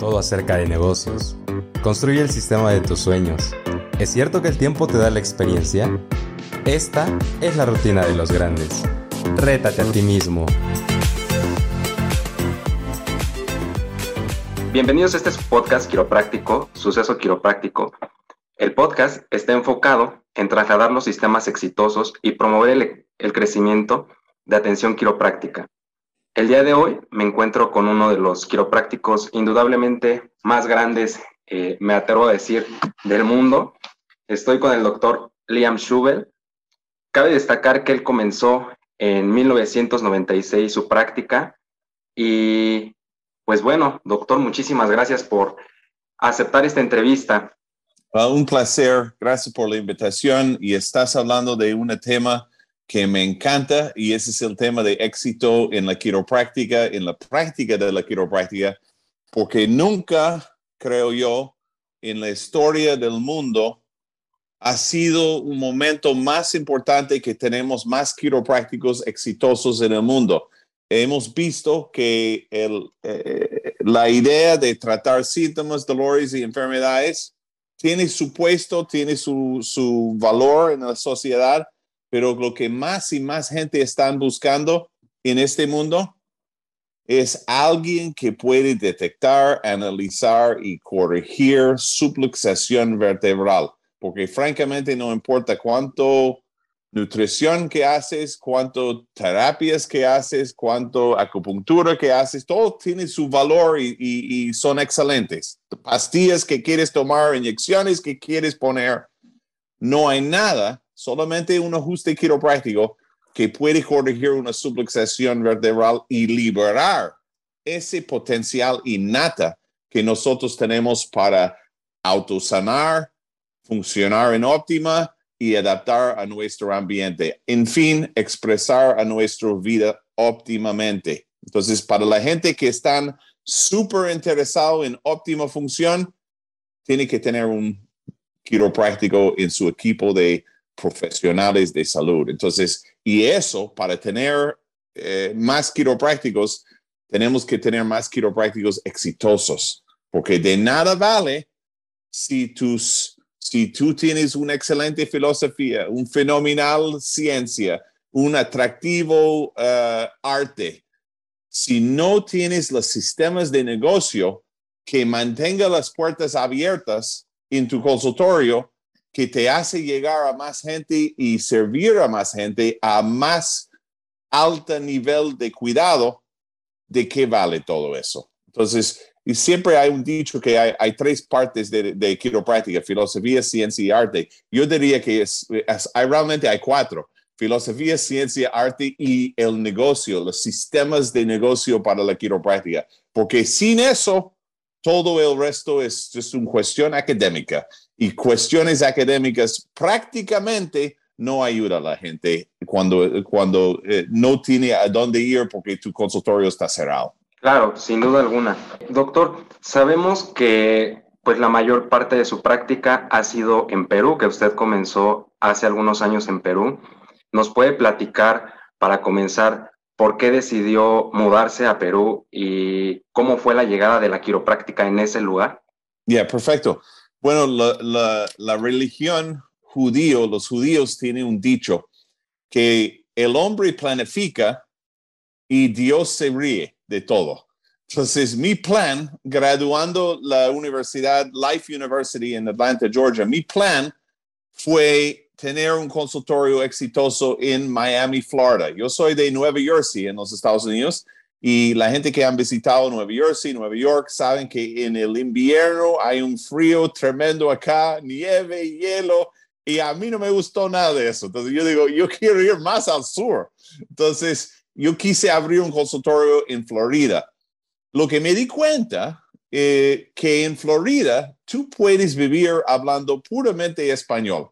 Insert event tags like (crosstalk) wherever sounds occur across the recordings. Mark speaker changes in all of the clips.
Speaker 1: todo acerca de negocios. Construye el sistema de tus sueños. ¿Es cierto que el tiempo te da la experiencia? Esta es la rutina de los grandes. Rétate a ti mismo.
Speaker 2: Bienvenidos a este podcast quiropráctico, Suceso Quiropráctico. El podcast está enfocado en trasladar los sistemas exitosos y promover el, el crecimiento de atención quiropráctica. El día de hoy me encuentro con uno de los quiroprácticos indudablemente más grandes, eh, me atrevo a decir, del mundo. Estoy con el doctor Liam Schubel. Cabe destacar que él comenzó en 1996 su práctica y pues bueno, doctor, muchísimas gracias por aceptar esta entrevista.
Speaker 3: Uh, un placer, gracias por la invitación y estás hablando de un tema que me encanta y ese es el tema de éxito en la quiropráctica, en la práctica de la quiropráctica, porque nunca, creo yo, en la historia del mundo ha sido un momento más importante que tenemos más quiroprácticos exitosos en el mundo. Hemos visto que el, eh, la idea de tratar síntomas, dolores y enfermedades tiene su puesto, tiene su, su valor en la sociedad, pero lo que más y más gente están buscando en este mundo es alguien que puede detectar, analizar y corregir subluxación vertebral, porque francamente no importa cuánto nutrición que haces, cuánto terapias que haces, cuánto acupuntura que haces, todo tiene su valor y, y son excelentes. Pastillas que quieres tomar, inyecciones que quieres poner, no hay nada solamente un ajuste quiropráctico que puede corregir una subluxación vertebral y liberar ese potencial innata que nosotros tenemos para autosanar, funcionar en óptima y adaptar a nuestro ambiente. En fin, expresar a nuestra vida óptimamente. Entonces, para la gente que están súper interesado en óptima función, tiene que tener un quiropráctico en su equipo de profesionales de salud. Entonces, y eso, para tener eh, más quiroprácticos, tenemos que tener más quiroprácticos exitosos, porque de nada vale si, tus, si tú tienes una excelente filosofía, un fenomenal ciencia, un atractivo uh, arte, si no tienes los sistemas de negocio que mantenga las puertas abiertas en tu consultorio, que te hace llegar a más gente y servir a más gente a más alto nivel de cuidado, ¿de qué vale todo eso? Entonces, y siempre hay un dicho que hay, tres partes de, de, quiropráctica, filosofía, ciencia y arte. Yo diría que es, realmente hay cuatro, filosofía, ciencia, arte y el negocio, los sistemas de negocio para la quiropráctica. Porque sin eso, todo el resto es, es una cuestión académica y cuestiones académicas prácticamente no ayuda a la gente cuando, cuando eh, no tiene a dónde ir porque tu consultorio está cerrado.
Speaker 2: Claro, sin duda alguna. Doctor, sabemos que pues la mayor parte de su práctica ha sido en Perú, que usted comenzó hace algunos años en Perú. ¿Nos puede platicar para comenzar por qué decidió mudarse a Perú y cómo fue la llegada de la quiropráctica en ese lugar?
Speaker 3: Ya, perfecto. Bueno, la, religión judío, los judíos tienen un dicho que el hombre planifica y Dios se ríe de todo. Entonces, mi plan, graduando la universidad, Life University en Atlanta, Georgia, mi plan fue tener un consultorio exitoso en Miami, Florida. Yo soy de Nueva Jersey, en los Estados Unidos, y la gente que han visitado Nueva Jersey, Nueva York, saben que en el invierno hay un frío tremendo acá, nieve, hielo, y a mí no me gustó nada de eso. Entonces yo digo, yo quiero ir más al sur. Entonces yo quise abrir un consultorio en Florida. Lo que me di cuenta eh, que en Florida tú puedes vivir hablando puramente español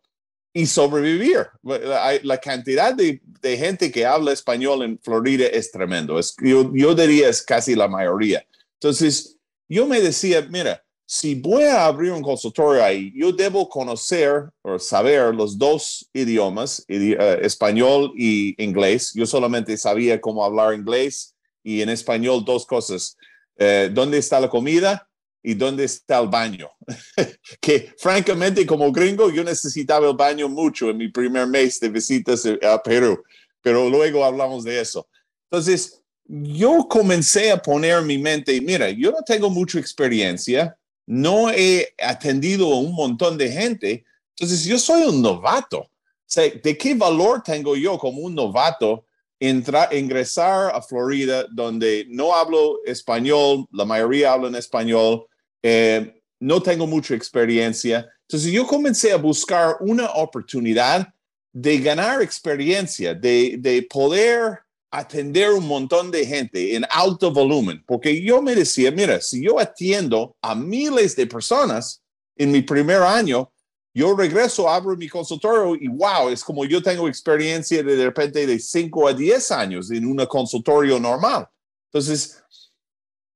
Speaker 3: y sobrevivir. La, cantidad de, gente que habla español en Florida es tremendo. Yo, yo diría es casi la mayoría. Entonces, yo me decía, mira, si voy a abrir un consultorio ahí, yo debo conocer o saber los dos idiomas, eh, español y inglés. Yo solamente sabía cómo hablar inglés y en español dos cosas. Eh, ¿Dónde está la comida? Y dónde está el baño. (laughs) que francamente como gringo yo necesitaba el baño mucho en mi primer mes de visitas a Perú, pero luego hablamos de eso. Entonces, yo comencé a poner mi mente, mira, yo no tengo mucha experiencia, no he atendido a un montón de gente, entonces yo soy un novato. ¿De qué valor tengo yo como un novato entrar, ingresar a Florida donde no hablo español, la mayoría hablan español, eh, no tengo mucha experiencia. Entonces yo comencé a buscar una oportunidad de ganar experiencia, de, de poder atender un montón de gente en alto volumen, porque yo me decía, mira, si yo atiendo a miles de personas en mi primer año, yo regreso, abro mi consultorio y wow, es como yo tengo experiencia de, de repente de 5 a 10 años en un consultorio normal. Entonces,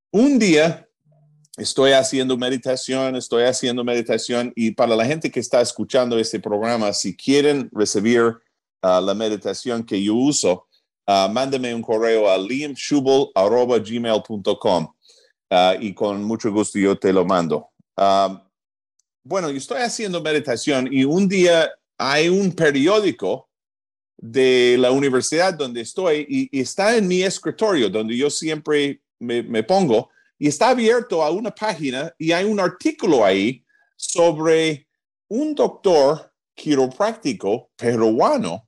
Speaker 3: un día estoy haciendo meditación, estoy haciendo meditación y para la gente que está escuchando este programa, si quieren recibir ah, la meditación que yo uso, uh, mándeme un correo a liamschubel.gmail.com uh, y con mucho gusto yo te lo mando bueno, yo estoy haciendo meditación y un día hay un periódico de la universidad donde estoy y, está en mi escritorio donde yo siempre me, pongo y está abierto a una página y hay un artículo ahí sobre un doctor quiropráctico peruano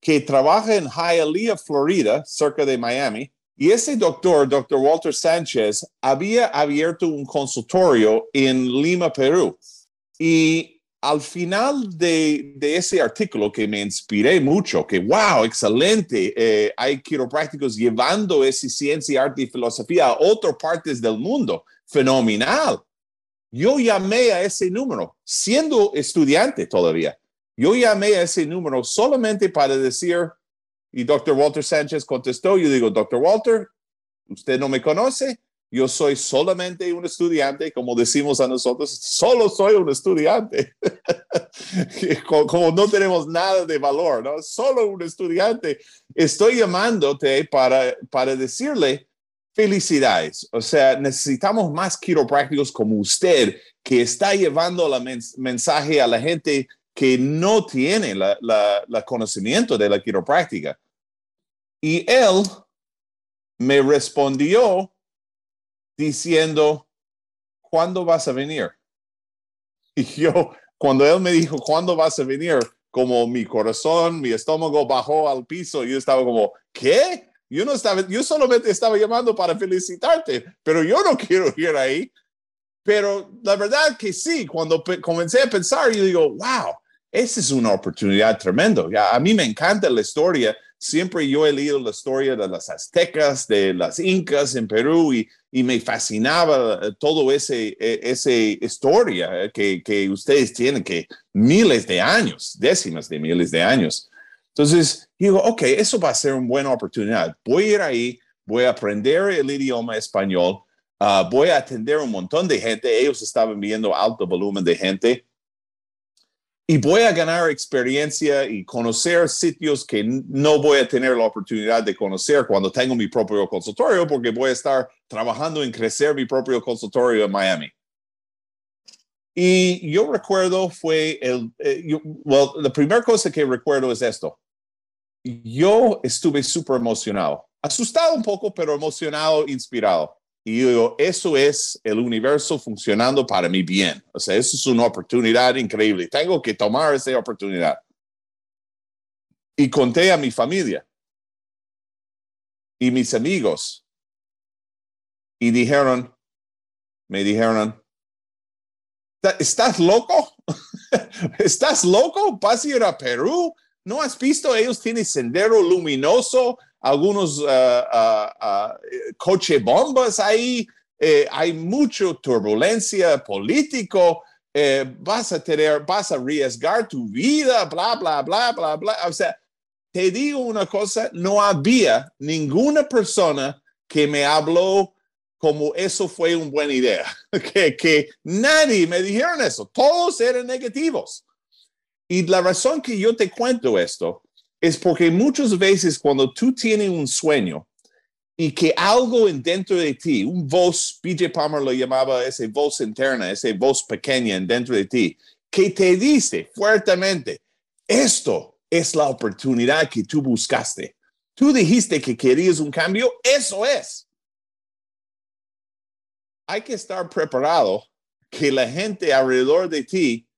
Speaker 3: que trabaja en Hialeah, Florida, cerca de Miami. Y ese doctor, doctor Walter Sánchez, había abierto un consultorio en Lima, Perú. Y al final de, ese artículo que me inspiré mucho, que wow, excelente, eh, hay quiroprácticos llevando esa ciencia, arte y filosofía a otras partes del mundo, fenomenal. Yo llamé a ese número, siendo estudiante todavía, yo llamé a ese número solamente para decir, y doctor Walter Sánchez contestó, yo digo, doctor Walter, usted no me conoce, yo soy solamente un estudiante, como decimos a nosotros, solo soy un estudiante. (laughs) como no tenemos nada de valor, ¿no? Solo un estudiante. Estoy llamándote para, para decirle felicidades. O sea, necesitamos más quiroprácticos como usted, que está llevando el mensaje a la gente que no tiene la, la conocimiento de la quiropráctica. Y él me respondió diciendo, ¿cuándo vas a venir? (laughs) Y yo, cuando él me dijo, ¿cuándo vas a venir? Como mi corazón, mi estómago bajó al piso y yo estaba como, ¿qué? Yo no estaba, yo solamente estaba llamando para felicitarte, pero yo no (laughs) quiero ir ahí. Pero la verdad que sí, cuando comencé a pensar, yo digo, wow, esa es una oportunidad tremenda. A mí me encanta la historia siempre yo he leído la historia de las aztecas, de las incas en Perú y, y me fascinaba eh, todo ese, e, esa historia que, que, ustedes tienen, que miles de años, décimas de miles de años. Entonces digo, ok, eso va a ser una buena oportunidad. Voy a ir ahí, voy a aprender el idioma español, uh, voy a atender un montón de gente. Ellos estaban viendo alto volumen de gente y voy a ganar experiencia y conocer sitios que no voy a tener la oportunidad de conocer cuando tengo mi propio consultorio, porque voy a estar trabajando en crecer mi propio consultorio en Miami. Y yo recuerdo fue el, eh, la primera cosa que recuerdo es esto. Yo estuve súper emocionado, asustado un poco, pero emocionado, inspirado. Y yo digo, eso es el universo funcionando para mi bien. O sea, eso es una oportunidad increíble. Tengo que tomar esa oportunidad. Y conté a mi familia y mis amigos. Y dijeron, me dijeron, ¿estás loco? (laughs) ¿Estás loco? ¿Vas a ir a Perú? ¿No has visto? Ellos tienen sendero luminoso algunos uh, uh, coche bombas ahí, eh, hay mucha turbulencia político, eh, vas a tener, vas a arriesgar tu vida, bla, bla, bla, bla, bla. O sea, te digo una cosa, no había ninguna persona que me habló como eso fue una buena idea, (laughs) que, que nadie me dijeron eso, todos eran negativos. Y la razón que yo te cuento esto es porque muchas veces cuando tú tienes un sueño y que algo en dentro de ti, un voz, PJ Palmer lo llamaba esa voz interna, esa voz pequeña en dentro de ti, que te dice fuertemente, esto es la oportunidad que tú buscaste. Tú dijiste que querías un cambio, eso es. Hay que estar preparado que la gente alrededor de ti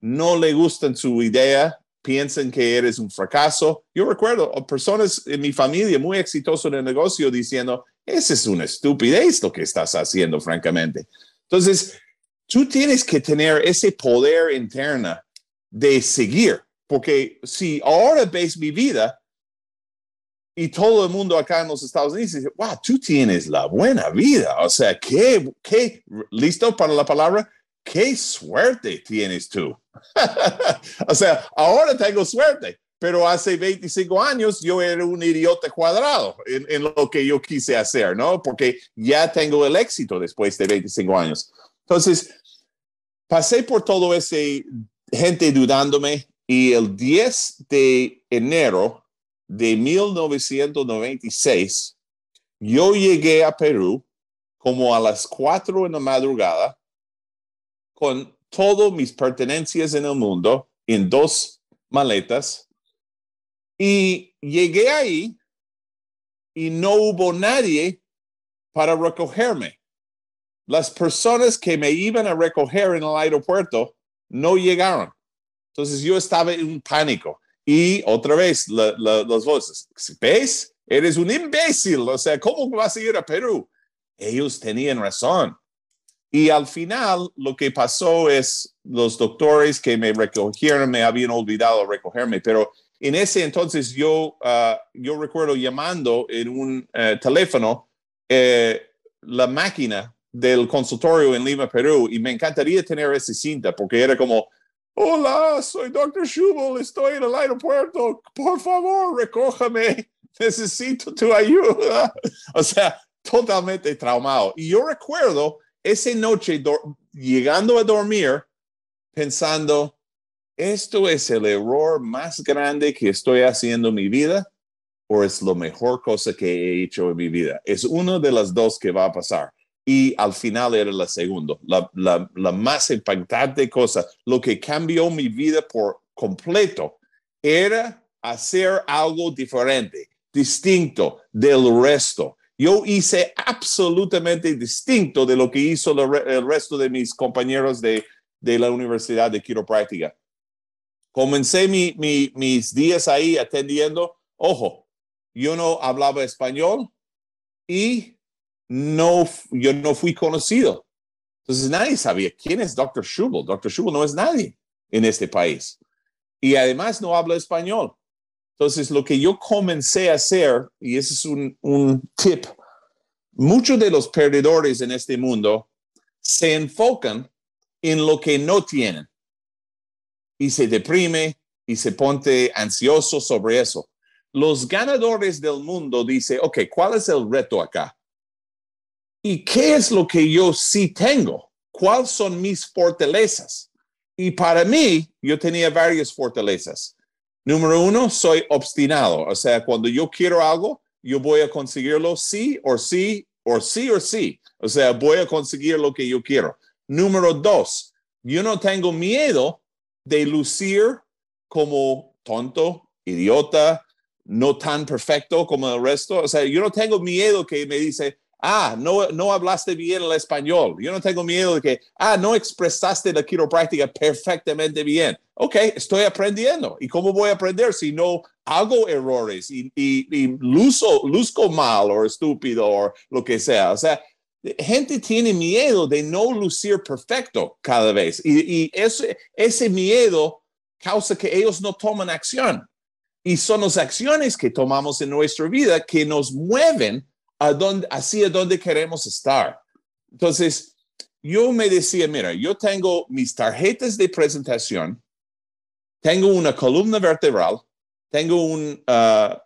Speaker 3: no le gustan su idea, piensan que eres un fracaso. Yo recuerdo personas en mi familia muy exitosos en el negocio diciendo, esa es una estupidez lo que estás haciendo, francamente. Entonces, tú tienes que tener ese poder interno de seguir, porque si ahora ves mi vida y todo el mundo acá en los Estados Unidos dice, wow, tú tienes la buena vida, o sea, qué, qué, listo para la palabra, qué suerte tienes tú. (laughs) o sea, ahora tengo suerte, pero hace 25 años yo era un idiota cuadrado en, en, lo que yo quise hacer, ¿no? Porque ya tengo el éxito después de 25 años. Entonces, pasé por todo ese gente dudándome y el 10 de enero de 1996, yo llegué a Perú como a las 4 en la madrugada con todas mis pertenencias en el mundo en dos maletas y llegué ahí y no hubo nadie para recogerme. Las personas que me iban a recoger en el aeropuerto no llegaron. Entonces yo estaba en pánico. Y otra vez, las voces, ¿ves? Eres un imbécil. O sea, ¿cómo vas a ir a Perú? Ellos tenían razón. Y al final lo que pasó es los doctores que me recogieron me habían olvidado recogerme, pero en ese entonces yo, uh, yo recuerdo llamando en un uh, teléfono eh, la máquina del consultorio en Lima, Perú, y me encantaría tener esa cinta porque era como, hola, soy Dr. Schubel, estoy en el aeropuerto, por favor, recójame, (laughs) necesito tu ayuda. (laughs) O sea, totalmente traumado. Y yo recuerdo esa noche llegando a dormir pensando, ¿esto es el error más grande que estoy haciendo en mi vida o es lo mejor cosa que he hecho en mi vida? Es una de las dos que va a pasar. Y al final era la segunda, la, la, la más impactante cosa, lo que cambió mi vida por completo, era hacer algo diferente, distinto del resto yo hice absolutamente distinto de lo que hizo el resto de mis compañeros de, de la Universidad de Quiropráctica. Comencé mi, mi, mis días ahí atendiendo. Ojo, yo no hablaba español y no, yo no fui conocido. Entonces nadie sabía quién es Dr. Schubel. Dr. Schubel no es nadie en este país. Y además no habla español. Entonces, lo que yo comencé a hacer, y ese es un, un tip, muchos de los perdedores en este mundo se enfocan en lo que no tienen y se deprime y se pone ansioso sobre eso. Los ganadores del mundo dicen, ok, ¿cuál es el reto acá? ¿Y qué es lo que yo sí tengo? ¿Cuáles son mis fortalezas? Y para mí, yo tenía varias fortalezas. Número uno, soy obstinado. O sea, cuando yo quiero algo, yo voy a conseguirlo sí o sí o sí o sí. O sea, voy a conseguir lo que yo quiero. Número dos, yo no tengo miedo de lucir como tonto, idiota, no tan perfecto como el resto. O sea, yo no tengo miedo que me dice, ah, no, no hablaste bien el español. Yo no tengo miedo de que, ah, no expresaste la quiropráctica perfectamente bien. Ok, estoy aprendiendo. ¿Y cómo voy a aprender si no hago errores y, y, luzco mal o estúpido o lo que sea? O sea, gente tiene miedo de no lucir perfecto cada vez. Y, y ese, ese miedo causa que ellos no toman acción. Y son las acciones que tomamos en nuestra vida que nos mueven a dónde, hacia dónde queremos estar. Entonces, yo me decía, mira, yo tengo mis tarjetas de presentación, tengo una columna vertebral, tengo un, uh,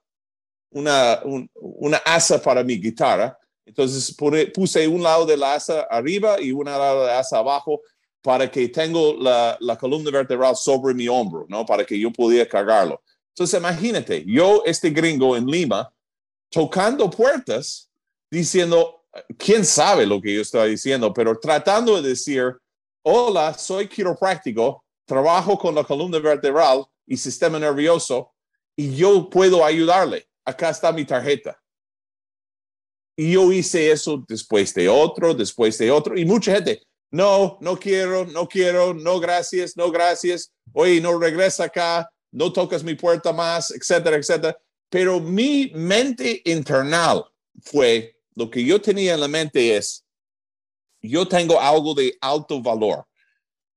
Speaker 3: una, una asa para mi guitarra, entonces puse un lado de la asa arriba y un lado de la asa abajo para que tengo la, la columna vertebral sobre mi hombro, ¿no? Para que yo pudiera cargarlo. Entonces, imagínate, yo, este gringo en Lima, tocando puertas, diciendo, quién sabe lo que yo estoy diciendo, pero tratando de decir, hola, soy quiropráctico, trabajo con la columna vertebral y sistema nervioso y yo puedo ayudarle. Acá está mi tarjeta. Y yo hice eso después de otro, después de otro, y mucha gente, no, no quiero, no quiero, no gracias, no gracias, oye, no regresa acá, no tocas mi puerta más, etcétera, etcétera. Pero mi mente internal fue, lo que yo tenía en la mente es, yo tengo algo de alto valor.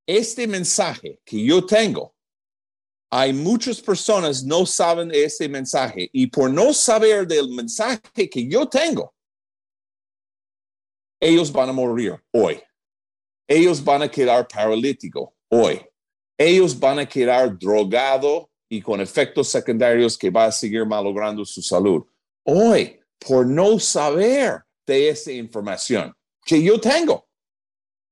Speaker 3: Este mensaje que yo tengo, hay muchas personas no saben ese mensaje y por no saber del mensaje que yo tengo, ellos van a morir hoy. Ellos van a quedar paralíticos hoy. Ellos van a quedar drogados y con efectos secundarios que va a seguir malogrando su salud. Hoy, por no saber de esa información que yo tengo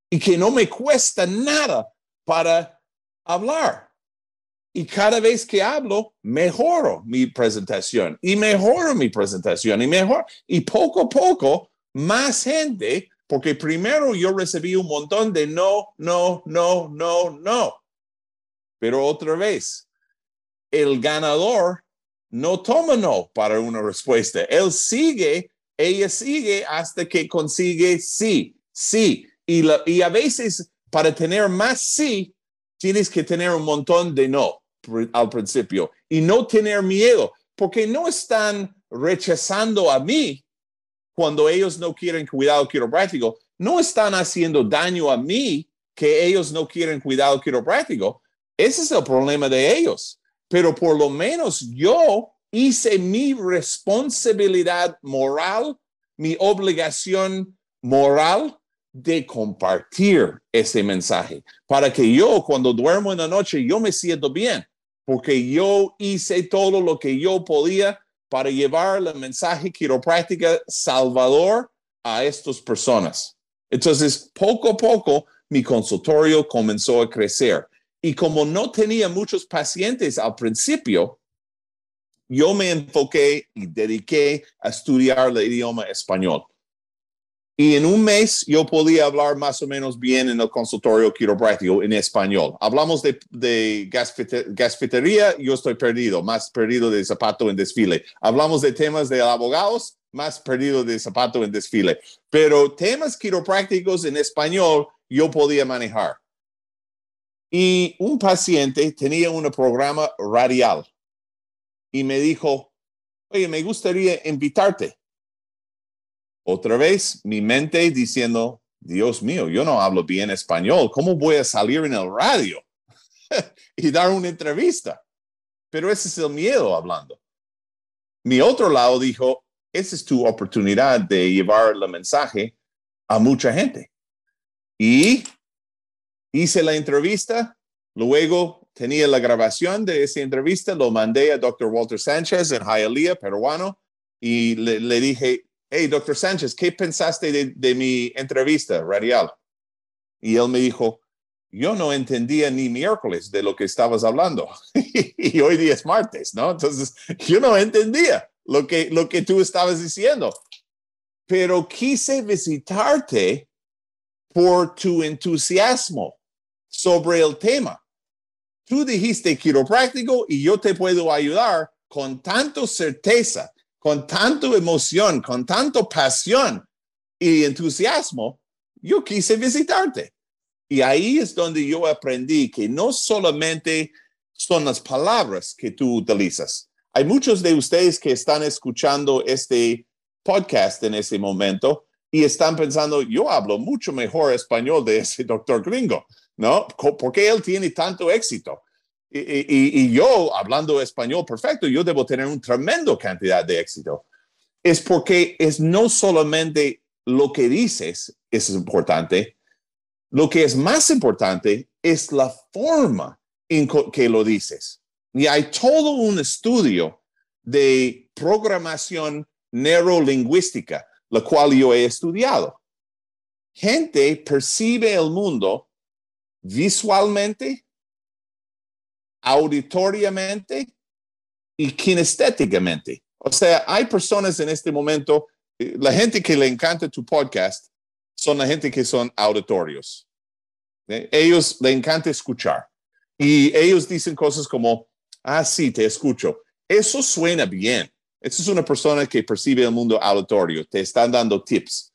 Speaker 3: y que no me cuesta nada para hablar. Y cada vez que hablo, mejoro mi presentación y mejoro mi presentación y mejor. Y poco a poco, más gente, porque primero yo recibí un montón de no, no, no, no, no. Pero otra vez, el ganador no toma no para una respuesta. Él sigue, ella sigue hasta que consigue sí, sí. Y, a veces para tener más sí, tienes que tener un montón de no al principio y no tener miedo, porque no están rechazando a mí cuando ellos no quieren cuidado quiropráctico, no están haciendo daño a mí que ellos no quieren cuidado quiropráctico. Ese es el problema de ellos. Pero por lo menos yo hice mi responsabilidad moral, mi obligación moral de compartir ese mensaje para que yo cuando duermo en la noche yo me siento bien porque yo hice todo lo que yo podía para llevar el mensaje quiropráctica salvador a estas personas. Entonces, poco a poco, mi consultorio comenzó a crecer. Y como no tenía muchos pacientes al principio, yo me enfoqué y dediqué a estudiar el idioma español. Y en un mes yo podía hablar más o menos bien en el consultorio quiropráctico en español. Hablamos de, de gasfitería, yo estoy perdido, más perdido de zapato en desfile. Hablamos de temas de abogados, más perdido de zapato en desfile. Pero temas quiroprácticos en español yo podía manejar. Y un paciente tenía un programa radial y me dijo, oye, me gustaría invitarte otra vez, mi mente diciendo, Dios mío, yo no hablo bien español, ¿cómo voy a salir en el radio (laughs) y dar una entrevista? Pero ese es el miedo hablando. Mi otro lado dijo, esa es tu oportunidad de llevar el mensaje a mucha gente. Y hice la entrevista, luego tenía la grabación de esa entrevista, lo mandé a Dr. Walter Sánchez en Hialeah, peruano, y le, dije, hey, doctor Sánchez, ¿qué pensaste de, mi entrevista radial? Y él me dijo, yo no entendía ni miércoles de lo que estabas hablando. (laughs) y hoy día es martes, ¿no? Entonces, yo no entendía lo que, lo que tú estabas diciendo. Pero quise visitarte por tu entusiasmo sobre el tema. Tú dijiste quiropráctico y yo te puedo ayudar con tanta certeza con tanta emoción, con tanto pasión y entusiasmo, yo quise visitarte. Y ahí es donde yo aprendí que no solamente son las palabras que tú utilizas. Hay muchos de ustedes que están escuchando este podcast en ese momento y están pensando, yo hablo mucho mejor español de ese doctor gringo, ¿no? ¿Por qué él tiene tanto éxito? y, yo, hablando español perfecto, yo debo tener una tremenda cantidad de éxito. Es porque es no solamente lo que dices es importante, lo que es más importante es la forma en que lo dices. Y hay todo un estudio de programación neurolingüística, la cual yo he estudiado. Gente percibe el mundo visualmente, auditoriamente y kinestéticamente. O sea, hay personas en este momento, eh, la gente que le encanta tu podcast son la gente que son auditorios. ¿eh? Ellos le encanta escuchar. Y ellos dicen cosas como, ah, sí, te escucho. Eso suena bien. Esa es una persona que percibe el mundo auditorio, te están dando tips.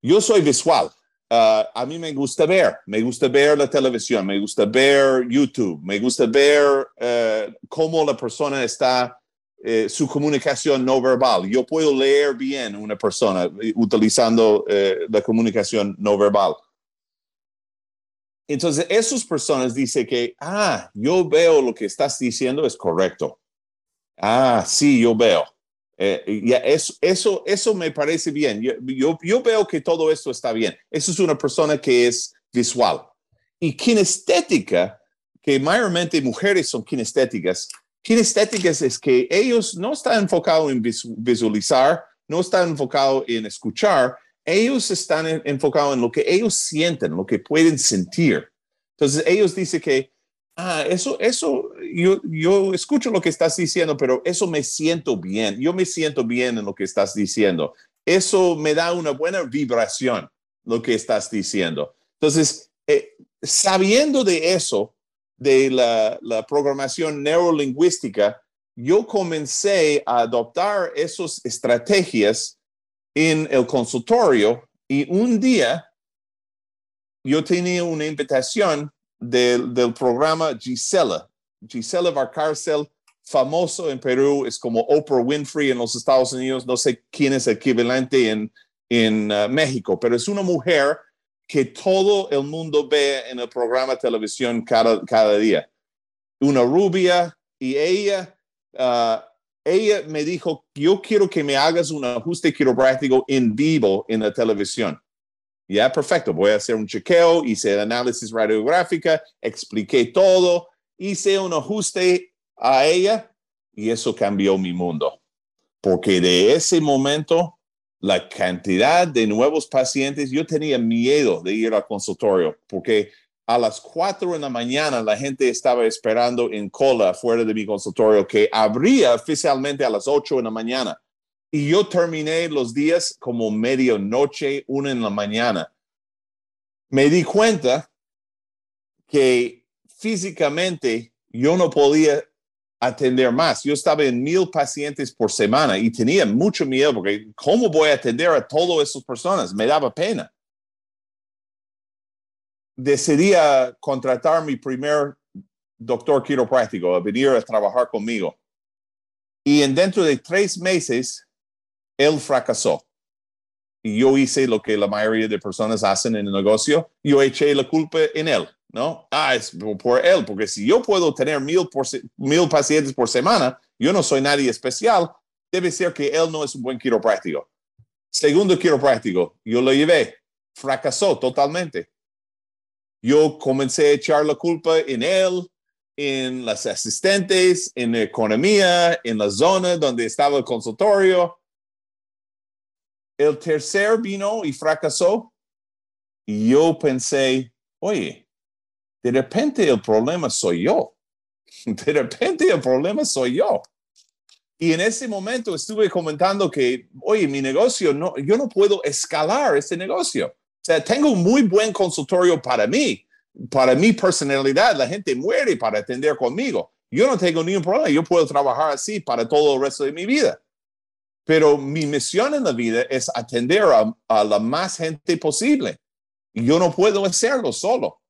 Speaker 3: Yo soy visual. Uh, a mí me gusta ver, me gusta ver la televisión, me gusta ver YouTube, me gusta ver uh, cómo la persona está, eh, su comunicación no verbal. Yo puedo leer bien una persona eh, utilizando eh, la comunicación no verbal. Entonces, esas personas dicen que, ah, yo veo lo que estás diciendo es correcto. Ah, sí, yo veo. Eh, ya eso, eso, eso me parece bien. Yo, yo, veo que todo esto está bien. Eso es una persona que es visual. Y kinestética, que mayormente mujeres son kinestéticas. Kinestéticas es que ellos no están enfocados en visualizar, no están enfocados en escuchar, ellos están enfocados en lo que ellos sienten, lo que pueden sentir. Entonces ellos dicen que ah, eso, eso, yo, yo escucho lo que estás diciendo, pero eso me siento bien. Yo me siento bien en lo que estás diciendo. Eso me da una buena vibración, lo que estás diciendo. Entonces, eh, sabiendo de eso, de la, la programación neurolingüística, yo comencé a adoptar esas estrategias en el consultorio y un día yo tenía una invitación del, programa Gisela. Gisela Varcarcel, famoso en Perú, es como Oprah Winfrey en los Estados Unidos, no sé quién es equivalente en, en uh, México, pero es una mujer que todo el mundo ve en el programa televisión cada, cada día. Una rubia y ella, uh, ella me dijo, yo quiero que me hagas un ajuste quiropráctico en vivo en la televisión. Ya, perfecto. Voy a hacer un chequeo, hice el análisis radiográfica, expliqué todo, hice un ajuste a ella y eso cambió mi mundo. Porque de ese momento, la cantidad de nuevos pacientes, yo tenía miedo de ir al consultorio porque a las 4 de la mañana la gente estaba esperando en cola fuera de mi consultorio que abría oficialmente a las 8 de la mañana. Y yo terminé los días como medianoche, una en la mañana. Me di cuenta que físicamente yo no podía atender más. Yo estaba en mil pacientes por semana y tenía mucho miedo porque ¿cómo voy a atender a todas esas personas? Me daba pena. Decidí contratar mi primer doctor quiropráctico a venir a trabajar conmigo. Y en dentro de tres meses él fracasó. Y yo hice lo que la mayoría de personas hacen en el negocio, yo eché la culpa en él, ¿no? Ah, es por él, porque si yo puedo tener mil, pacientes por semana, yo no soy nadie especial, debe ser que él no es un buen quiropráctico. Segundo quiropráctico, yo lo llevé, fracasó totalmente. Yo comencé a echar la culpa en él, en las asistentes, en la economía, en la zona donde estaba el consultorio. El tercer vino y fracasó. Y yo pensé, oye, de repente el problema soy yo. (laughs) De repente el problema soy yo. Y en ese momento estuve comentando que, oye, mi negocio, no, yo no puedo escalar este negocio. O sea, tengo un muy buen consultorio para mí, para mi personalidad. La gente muere para atender conmigo. Yo no tengo ningún problema. Yo puedo trabajar así para todo el resto de mi vida. Pero mi misión en la vida es atender a, la más gente posible. Y yo no puedo hacerlo solo.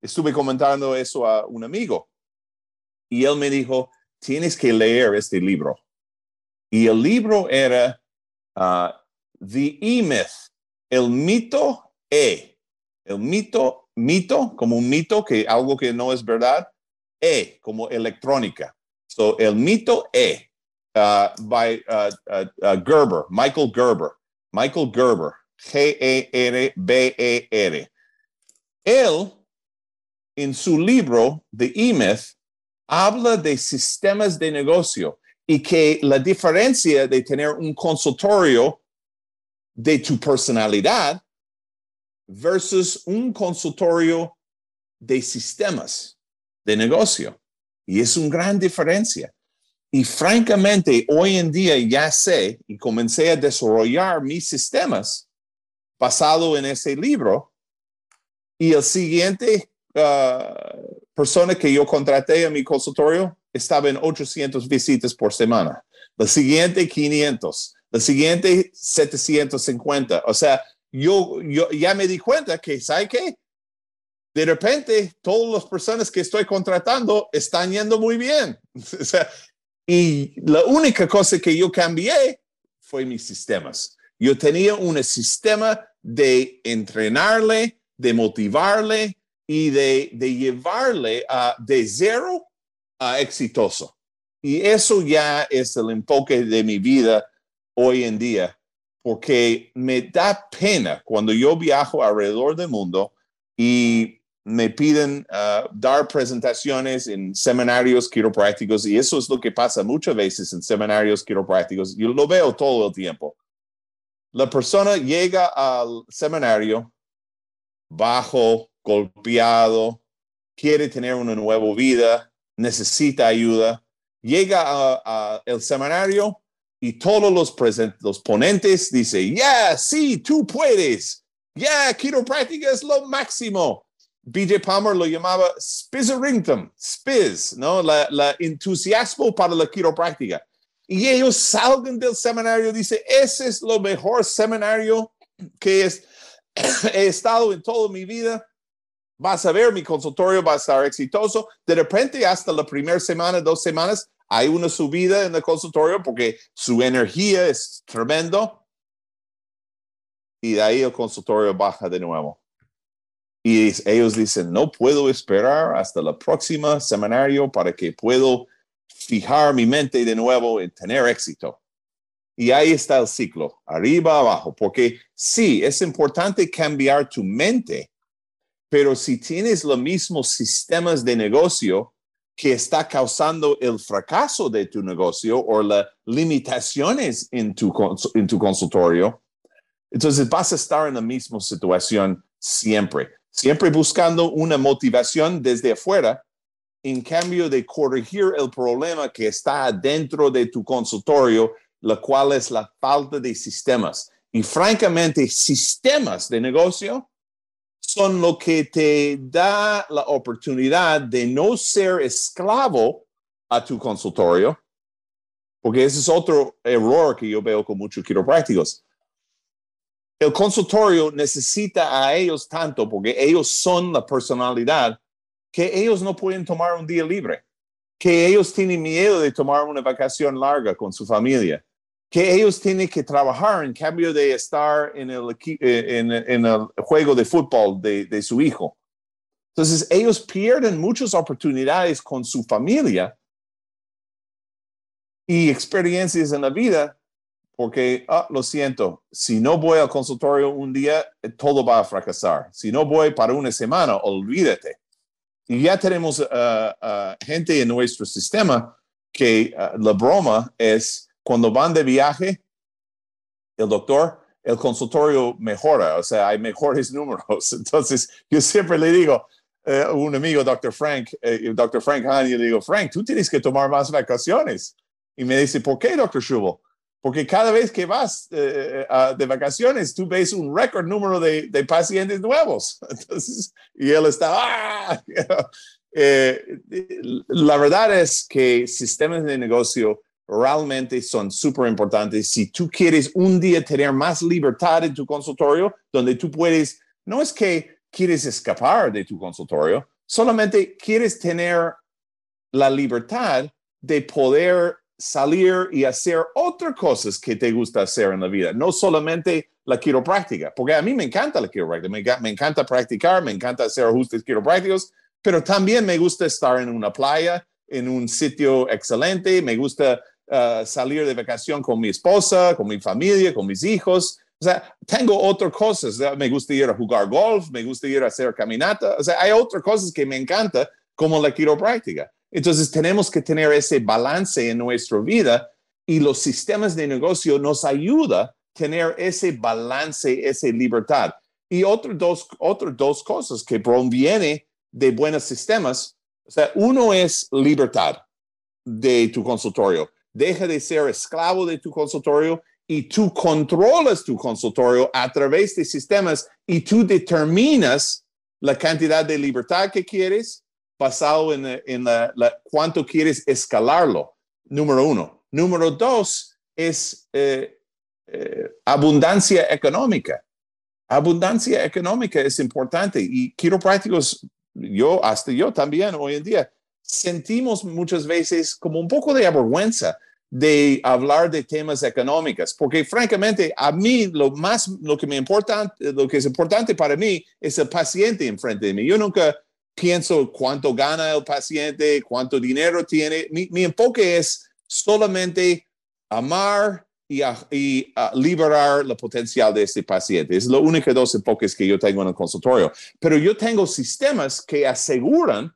Speaker 3: Estuve comentando eso a un amigo y él me dijo, tienes que leer este libro. Y el libro era uh, The E-Myth, el mito E. El mito, mito, como un mito, que algo que no es verdad, E, como electrónica. So, el mito E. Uh, by uh, uh, Gerber, Michael Gerber. Michael Gerber, G-E-R-B-E-R. Él, en su libro, The E-Myth, habla de sistemas de negocio y que la diferencia de tener un consultorio de tu personalidad versus un consultorio de sistemas de negocio. Y es una gran diferencia. Y francamente, hoy en día ya sé y comencé a desarrollar mis sistemas basado en ese libro. Y el siguiente uh, persona que yo contraté a mi consultorio estaba en 800 visitas por semana. El siguiente 500. El siguiente 750. O sea, yo, yo ya me di cuenta que, ¿sabe qué? De repente, todas las personas que estoy contratando están yendo muy bien. (laughs) o sea, y la única cosa que yo cambié fue mis sistemas. Yo tenía un sistema de entrenarle, de motivarle y de, llevarle de cero a exitoso. Y eso ya es el enfoque de mi vida hoy en día, porque me da pena cuando yo viajo alrededor del mundo y me piden uh, dar presentaciones en seminarios quiroprácticos y eso es lo que pasa muchas veces en seminarios quiroprácticos. Yo lo veo todo el tiempo. La persona llega al seminario bajo, golpeado, quiere tener una nueva vida, necesita ayuda, llega al seminario y todos los, los ponentes dicen, ya, sí, tú puedes, ya, quiropráctica es lo máximo BJ Palmer lo llamaba Spizzerington, Spiz, ¿no? La, la, entusiasmo para la quiropráctica. Y ellos salgan del seminario, dice, ese es lo mejor seminario que es, (clears throat) he estado en toda mi vida. Vas a ver, mi consultorio va a estar exitoso. De repente, hasta la primera semana, dos semanas, hay una subida en el consultorio porque su energía es tremendo. Y de ahí el consultorio baja de nuevo. Y ellos dicen, no puedo esperar hasta la próxima seminario para que puedo fijar mi mente de nuevo en tener éxito. Y ahí está el ciclo, arriba, abajo, porque sí, es importante cambiar tu mente, pero si tienes los mismos sistemas de negocio que está causando el fracaso de tu negocio o las limitaciones en tu, en tu consultorio, entonces vas a estar en la misma situación siempre siempre buscando una motivación desde afuera, en cambio de corregir el problema que está dentro de tu consultorio, la cual es la falta de sistemas. Y francamente, sistemas de negocio son lo que te da la oportunidad de no ser esclavo a tu consultorio, porque ese es otro error que yo veo con muchos quiroprácticos el consultorio necesita a ellos tanto porque ellos son la personalidad que ellos no pueden tomar un día libre, que ellos tienen miedo de tomar una vacación larga con su familia, que ellos tienen que trabajar en cambio de estar en el, eh, juego de fútbol de, de su hijo. Entonces, ellos pierden muchas oportunidades con su familia y experiencias en la vida porque, ah, lo siento, si no voy al consultorio un día, eh, todo va a fracasar. Si no voy para una semana, olvídate. Y ya tenemos uh, uh, gente en nuestro sistema que la broma es cuando van de viaje, el doctor, el consultorio mejora, o sea, hay mejores (laughs) números. Entonces, yo siempre le digo, a un amigo, Dr. Frank, eh, Dr. Frank Hahn, yo le digo, Frank, tú tienes que tomar más vacaciones. Y me dice, ¿por qué, Dr. Schubel? Porque cada vez que vas eh, eh, de vacaciones, tú ves un récord número de, de, pacientes nuevos. (laughs) Entonces, y él está, ¡ah! (laughs) eh, la verdad es que sistemas de negocio realmente son súper importantes. Si tú quieres un día tener más libertad en tu consultorio, donde tú puedes, no es que quieres escapar de tu consultorio, solamente quieres tener la libertad de poder salir y hacer otras cosas que te gusta hacer en la vida, no solamente la quiropráctica, porque a mí me encanta la quiropráctica, me, encanta practicar, me encanta hacer ajustes quiroprácticos, pero también me gusta estar en una playa, en un sitio excelente, me gusta uh, salir de vacación con mi esposa, con mi familia, con mis hijos. O sea, tengo otras cosas. Me gusta ir a jugar golf, me gusta ir a hacer caminata. O sea, hay otras cosas que me encanta, como la quiropráctica. Entonces tenemos que tener ese balance en nuestra vida y los sistemas de negocio nos ayudan a tener ese balance, esa libertad. Y otras dos, otras dos cosas que proviene de buenos sistemas, o sea, uno es libertad. de tu consultorio. Deja de ser esclavo de tu consultorio y tú controlas tu consultorio a través de sistemas y tú determinas la cantidad de libertad que quieres basado en, en la, cuánto quieres escalarlo. Número uno. Número dos es eh, eh, abundancia económica. Abundancia económica es importante y quiroprácticos, yo, hasta yo también hoy en día, sentimos muchas veces como un poco de avergüenza de hablar de temas económicos, porque francamente a mí lo más, lo que me importa, lo que es importante para mí es el paciente enfrente de mí. Yo nunca pienso cuánto gana el paciente, cuánto dinero tiene. Mi, mi enfoque es solamente amar y, liberar el potencial de este paciente. Es lo único dos enfoques que yo tengo en el consultorio. Pero yo tengo sistemas que aseguran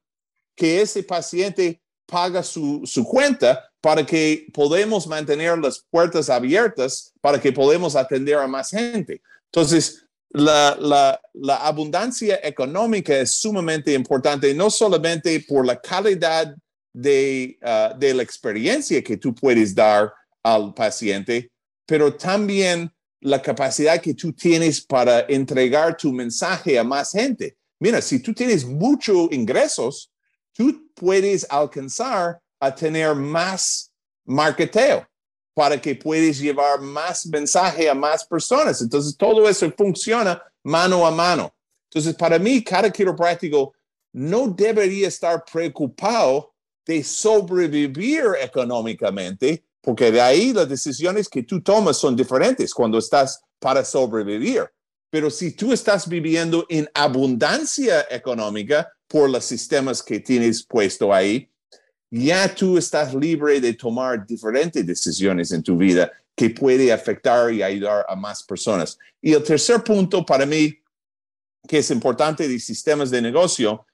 Speaker 3: que ese paciente paga su, su cuenta para que podamos mantener las puertas abiertas, para que podamos atender a más gente. Entonces, la, la, abundancia económica es sumamente importante, no solamente por la calidad de, uh, de la experiencia que tú puedes dar al paciente, pero también la capacidad que tú tienes para entregar tu mensaje a más gente. Mira, si tú tienes muchos ingresos, tú puedes alcanzar a tener más marketeo para que puedas llevar más mensaje a más personas. Entonces, todo eso funciona mano a mano. Entonces, para mí, cada quiropráctico no debería estar preocupado de sobrevivir económicamente, porque de ahí las decisiones que tú tomas son diferentes cuando estás para sobrevivir. Pero si tú estás viviendo en abundancia económica por los sistemas que tienes puesto ahí, ya tú estás libre de tomar diferentes decisiones en tu vida que puede afectar y ayudar a más personas. Y el tercer punto para mí, que es importante de sistemas de negocio,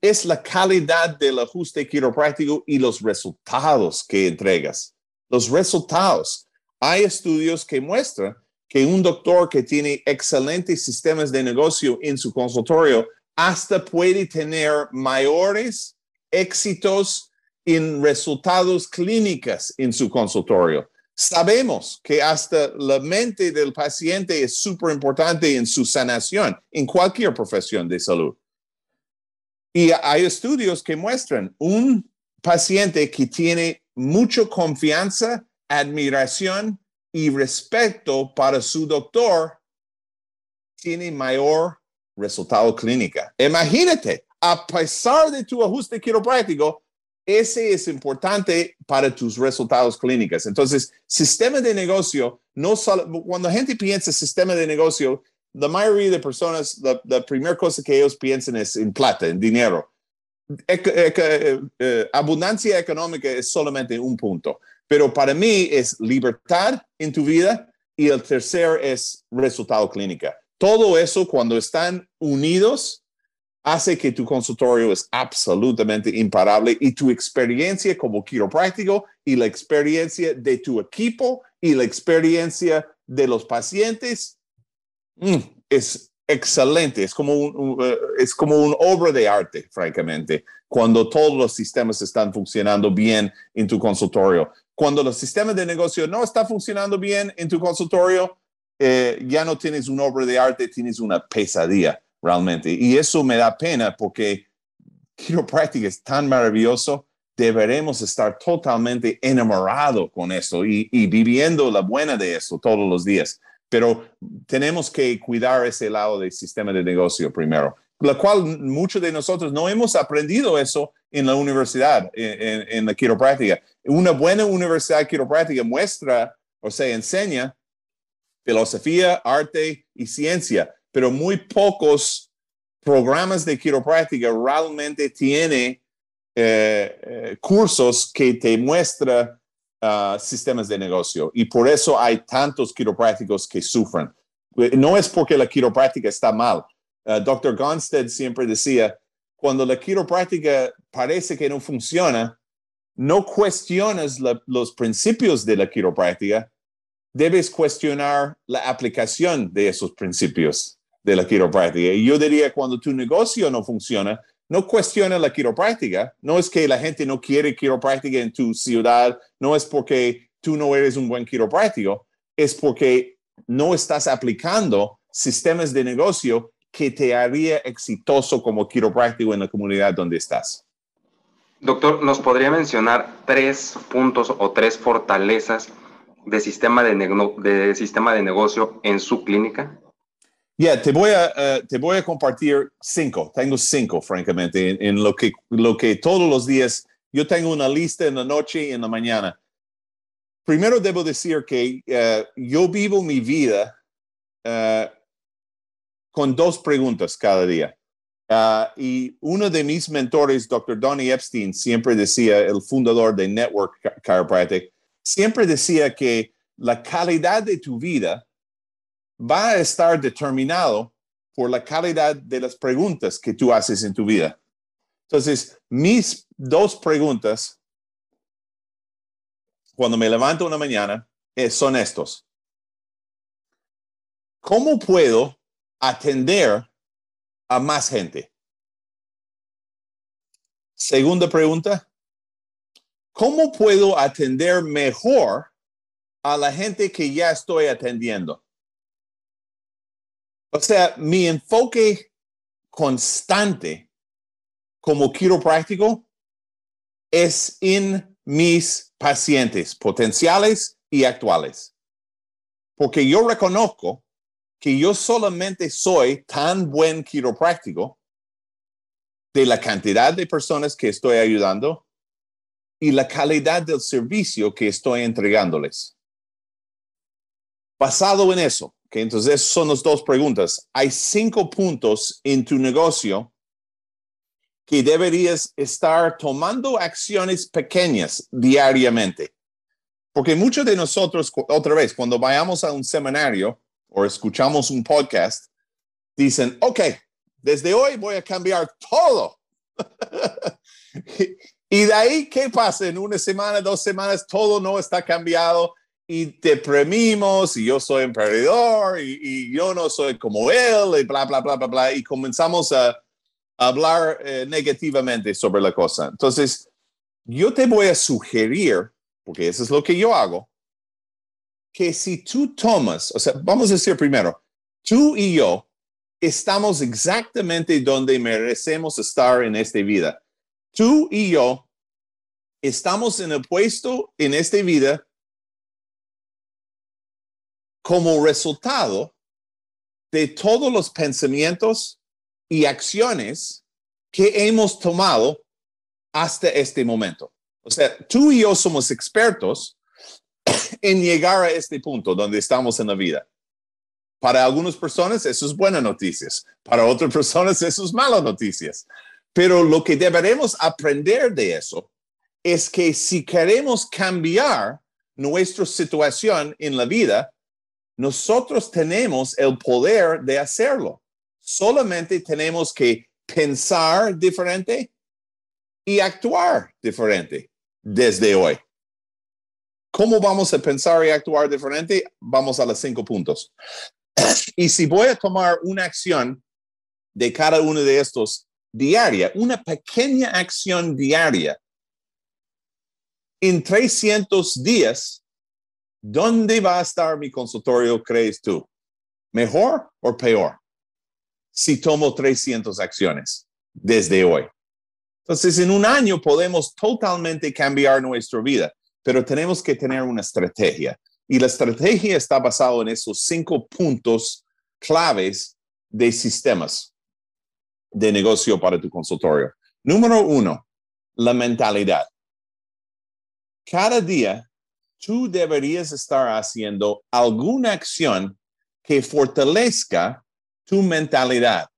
Speaker 3: es la calidad del ajuste quiropráctico y los resultados que entregas. Los resultados. Hay estudios que muestran que un doctor que tiene excelentes sistemas de negocio en su consultorio hasta puede tener mayores éxitos en resultados clínicos en su consultorio. Sabemos que hasta la mente del paciente es súper importante en su sanación en cualquier profesión de salud. Y hay estudios que muestran un paciente que tiene mucha confianza, admiración y respeto para su doctor, tiene mayor resultado clínico. Imagínate, a pesar de tu ajuste quiropráctico, ese es importante para tus resultados clínicos. Entonces, sistema de negocio, no solo, cuando la gente piensa sistema de negocio, la mayoría de personas, la, la primera cosa que ellos piensan es en plata, en dinero. Eh, abundancia económica es solamente un punto, pero para mí es libertad en tu vida y el tercer es resultado clínica. Todo eso cuando están unidos hace que tu consultorio es absolutamente imparable y tu experiencia como quiropráctico y la experiencia de tu equipo y la experiencia de los pacientes mm, es excelente, es como eh, es como un obra de arte, francamente, cuando todos los sistemas están funcionando bien en tu consultorio. Cuando los sistemas de negocio no están funcionando bien en tu consultorio, eh, ya no tienes una obra de arte, tienes una pesadilla realmente. Y eso me da pena porque quiropráctica es tan maravilloso, deberemos estar totalmente enamorados con esto y, viviendo la buena de esto todos los días pero tenemos que cuidar ese lado del sistema de negocio primero, lo cual muchos de nosotros no hemos aprendido eso en la universidad, en, la quiropráctica. Una buena universidad quiropráctica muestra o se enseña filosofía, arte y ciencia, pero muy pocos programas de quiropráctica realmente tienen eh, eh, cursos que te muestran Uh, sistemas de negocio y por eso hay tantos quiroprácticos que sufren. No es porque la quiropráctica está mal. Uh, Dr. Gonstead siempre decía, cuando la quiropráctica parece que no funciona, no cuestionas los principios de la quiropráctica, debes cuestionar la aplicación de esos principios de la quiropráctica. Y yo diría, cuando tu negocio no funciona, no cuestiona la quiropráctica. No es que la gente no quiere quiropráctica en tu ciudad, no es porque tú no eres un buen quiropráctico, es porque no estás aplicando sistemas de negocio que te haría exitoso como quiropráctico en la comunidad donde estás.
Speaker 2: Doctor, ¿nos podría mencionar tres puntos o tres fortalezas de de sistema de negocio en su clínica?
Speaker 3: Ya, te, voy a, eh, te voy a compartir cinco. Tengo cinco, francamente, en, lo, que, lo que todos los días yo tengo una lista en la noche y en la mañana. Primero debo decir que eh, yo vivo mi vida eh, con dos preguntas cada día. Y uno de mis mentores, Dr. Donnie Epstein, siempre decía, el fundador de Network Chiropractic, siempre decía que la calidad de tu vida va a estar determinado por la calidad de las preguntas que tú haces en tu vida. Entonces, mis dos preguntas cuando me levanto una mañana son estos. ¿Cómo puedo atender a más gente? Segunda pregunta, ¿cómo puedo atender mejor a la gente que ya estoy atendiendo? O sea, mi enfoque constante como quiropráctico es en mis pacientes potenciales y actuales. Porque yo reconozco que yo solamente soy tan buen quiropráctico de la cantidad de personas que estoy ayudando y la calidad del servicio que estoy entregándoles. Basado en eso, que entonces son las dos preguntas. Hay cinco puntos en tu negocio que deberías estar tomando acciones pequeñas diariamente. Porque muchos de nosotros, otra vez, cuando vayamos a un seminario, o escuchamos un podcast, dicen, ok, desde hoy voy a cambiar todo. (laughs) y de ahí, ¿qué pasa? En una semana, dos semanas, todo no está cambiado y te premimos y yo soy un perdedor y, yo no soy como él y bla, bla, bla, bla, bla. Y comenzamos a, hablar eh, negativamente sobre la cosa. Entonces, yo te voy a sugerir, porque eso es lo que yo hago, que si tú tomas, o sea, vamos a decir primero, tú y yo estamos exactamente donde merecemos estar en esta vida. Tú y yo estamos en el puesto en esta vida como resultado de todos los pensamientos y acciones que hemos tomado hasta este momento. O sea, tú y yo somos expertos (coughs) en llegar a este punto donde estamos en la vida. Para algunas personas eso es buenas noticias, para otras (laughs) personas eso es malas noticias. Pero lo que deberemos aprender de eso es que si queremos cambiar nuestra situación en la vida, nosotros tenemos el poder de hacerlo. Solamente tenemos que pensar diferente y actuar diferente desde hoy. ¿Cómo vamos a pensar y actuar diferente? Vamos a los cinco puntos. Y si voy a tomar una acción de cada uno de estos diaria, una pequeña acción diaria, en 300 días, ¿dónde va a estar mi consultorio, crees tú? ¿Mejor o peor? Si tomo 300 acciones desde hoy. Entonces, en un año podemos totalmente cambiar nuestra vida pero tenemos que tener una estrategia. Y la estrategia está basada en esos cinco puntos claves de sistemas de negocio para tu consultorio. Número uno, la mentalidad. Cada día tú deberías estar haciendo alguna acción que fortalezca tu mentalidad.